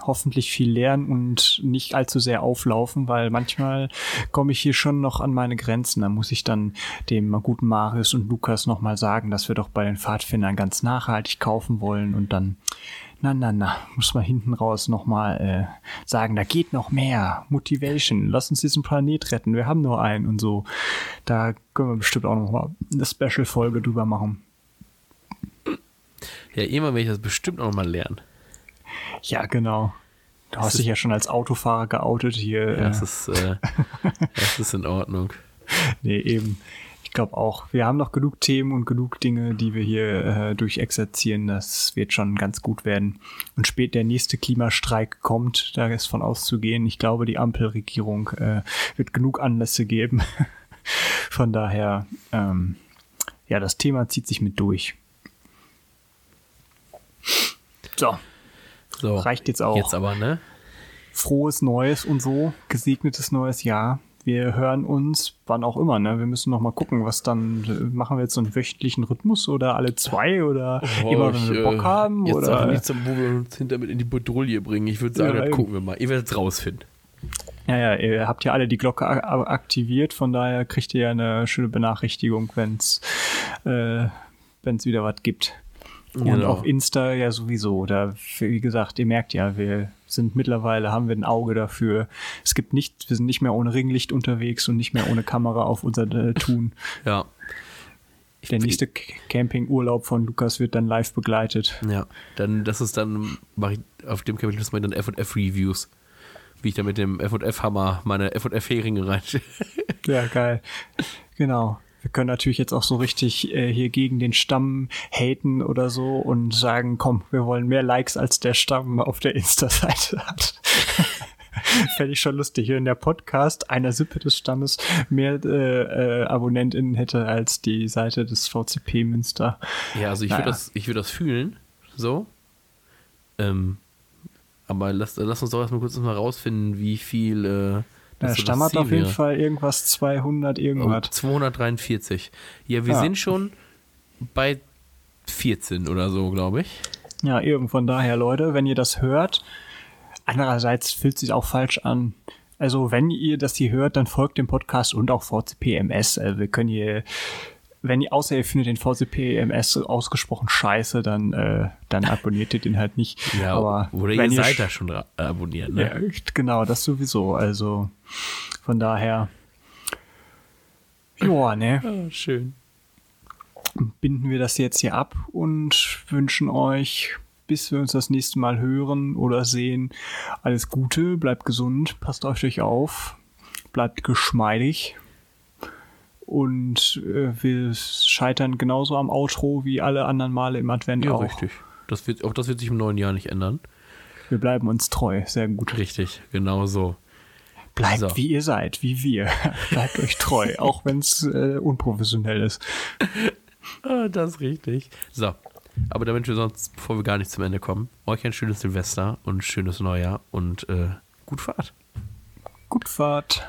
hoffentlich viel lernen und nicht allzu sehr auflaufen, weil manchmal komme ich hier schon noch an meine Grenzen. Da muss ich dann dem guten Marius und Lukas nochmal sagen, dass wir doch bei den Pfadfindern ganz nachhaltig kaufen wollen und dann na, na, na, muss man hinten raus nochmal äh, sagen, da geht noch mehr. Motivation, lass uns diesen Planet retten, wir haben nur einen und so. Da können wir bestimmt auch nochmal eine Special-Folge drüber machen. Ja, immer werde ich das bestimmt noch mal lernen. Ja, genau. Du das hast dich ja schon als Autofahrer geoutet hier. Ja, das, ist, äh, das ist in Ordnung. <laughs> Nee, eben. Ich glaube auch, wir haben noch genug Themen und genug Dinge, die wir hier äh, durchexerzieren. Das wird schon ganz gut werden. Und spät der nächste Klimastreik kommt, da ist von auszugehen. Ich glaube, die Ampelregierung äh, wird genug Anlässe geben. <laughs> von daher, ähm, ja, das Thema zieht sich mit durch. So. so. Reicht jetzt auch. Jetzt aber, ne? Frohes Neues und so. Gesegnetes neues Jahr wir hören uns, wann auch immer, ne? Wir müssen noch mal gucken, was dann, machen wir jetzt so einen wöchentlichen Rhythmus oder alle zwei oder oh, immer, wenn wir Bock äh, haben? Jetzt oder? auch nichts, wo wir uns hinter mit in die Bedrulle bringen. Ich würde sagen, ja, das gucken wir mal. Ihr werdet es rausfinden. Ja, ja, ihr habt ja alle die Glocke aktiviert, von daher kriegt ihr ja eine schöne Benachrichtigung, wenn es äh, wenn's wieder was gibt. Genau. Und auf Insta ja sowieso. Da, wie gesagt, ihr merkt ja, wir sind mittlerweile, haben wir ein Auge dafür. Es gibt nicht, wir sind nicht mehr ohne Ringlicht unterwegs und nicht mehr ohne Kamera auf unser äh, <laughs> Tun. Ja. Der nächste Campingurlaub von Lukas wird dann live begleitet. Ja, dann, das ist dann, mache ich auf dem Camping, das ich dann F&F-Reviews. Wie ich da mit dem F&F-Hammer meine F&F-Heringe rein. ja, geil. Genau. Wir können natürlich jetzt auch so richtig äh, hier gegen den Stamm haten oder so und sagen, komm, wir wollen mehr Likes als der Stamm auf der Insta-Seite hat. <laughs> Fände ich schon lustig, hier in der Podcast einer Sippe des Stammes mehr äh, äh, AbonnentInnen hätte als die Seite des VCP Münster. Ja, also ich naja. würde das, würd das fühlen, so. Ähm, aber lass, lass uns doch erstmal kurz mal rausfinden, wie viel äh, der Stamm hat auf jeden wäre. Fall irgendwas 200 irgendwas. Oh, 243. Ja, wir ja. sind schon bei 14 oder so, glaube ich. Ja, eben von daher, Leute, wenn ihr das hört, andererseits fühlt es sich auch falsch an. Also, wenn ihr das hier hört, dann folgt dem Podcast und auch VCPMS. Also, wir können hier wenn ihr, außer ihr findet den VCP-MS ausgesprochen scheiße, dann, äh, dann abonniert ihr den halt nicht. Ja, Aber oder ihr seid da schon abonniert, ne? Ja, genau, das sowieso. Also von daher. Joa, ne? Oh, schön. Binden wir das jetzt hier ab und wünschen euch, bis wir uns das nächste Mal hören oder sehen, alles Gute, bleibt gesund, passt auf euch auf, bleibt geschmeidig Und äh, wir scheitern genauso am Outro wie alle anderen Male im Advent Ja, auch. richtig. Das wird, auch das wird sich im neuen Jahr nicht ändern. Wir bleiben uns treu. Sehr gut. Richtig, genau so. Bleibt So. wie ihr seid, wie wir. <laughs> Bleibt euch treu, <laughs> auch wenn es äh, unprofessionell ist. Ah, das ist richtig. So, aber damit wir sonst, bevor wir gar nicht zum Ende kommen, euch ein schönes Silvester und ein schönes Neujahr und äh, gut Fahrt. Gut Fahrt.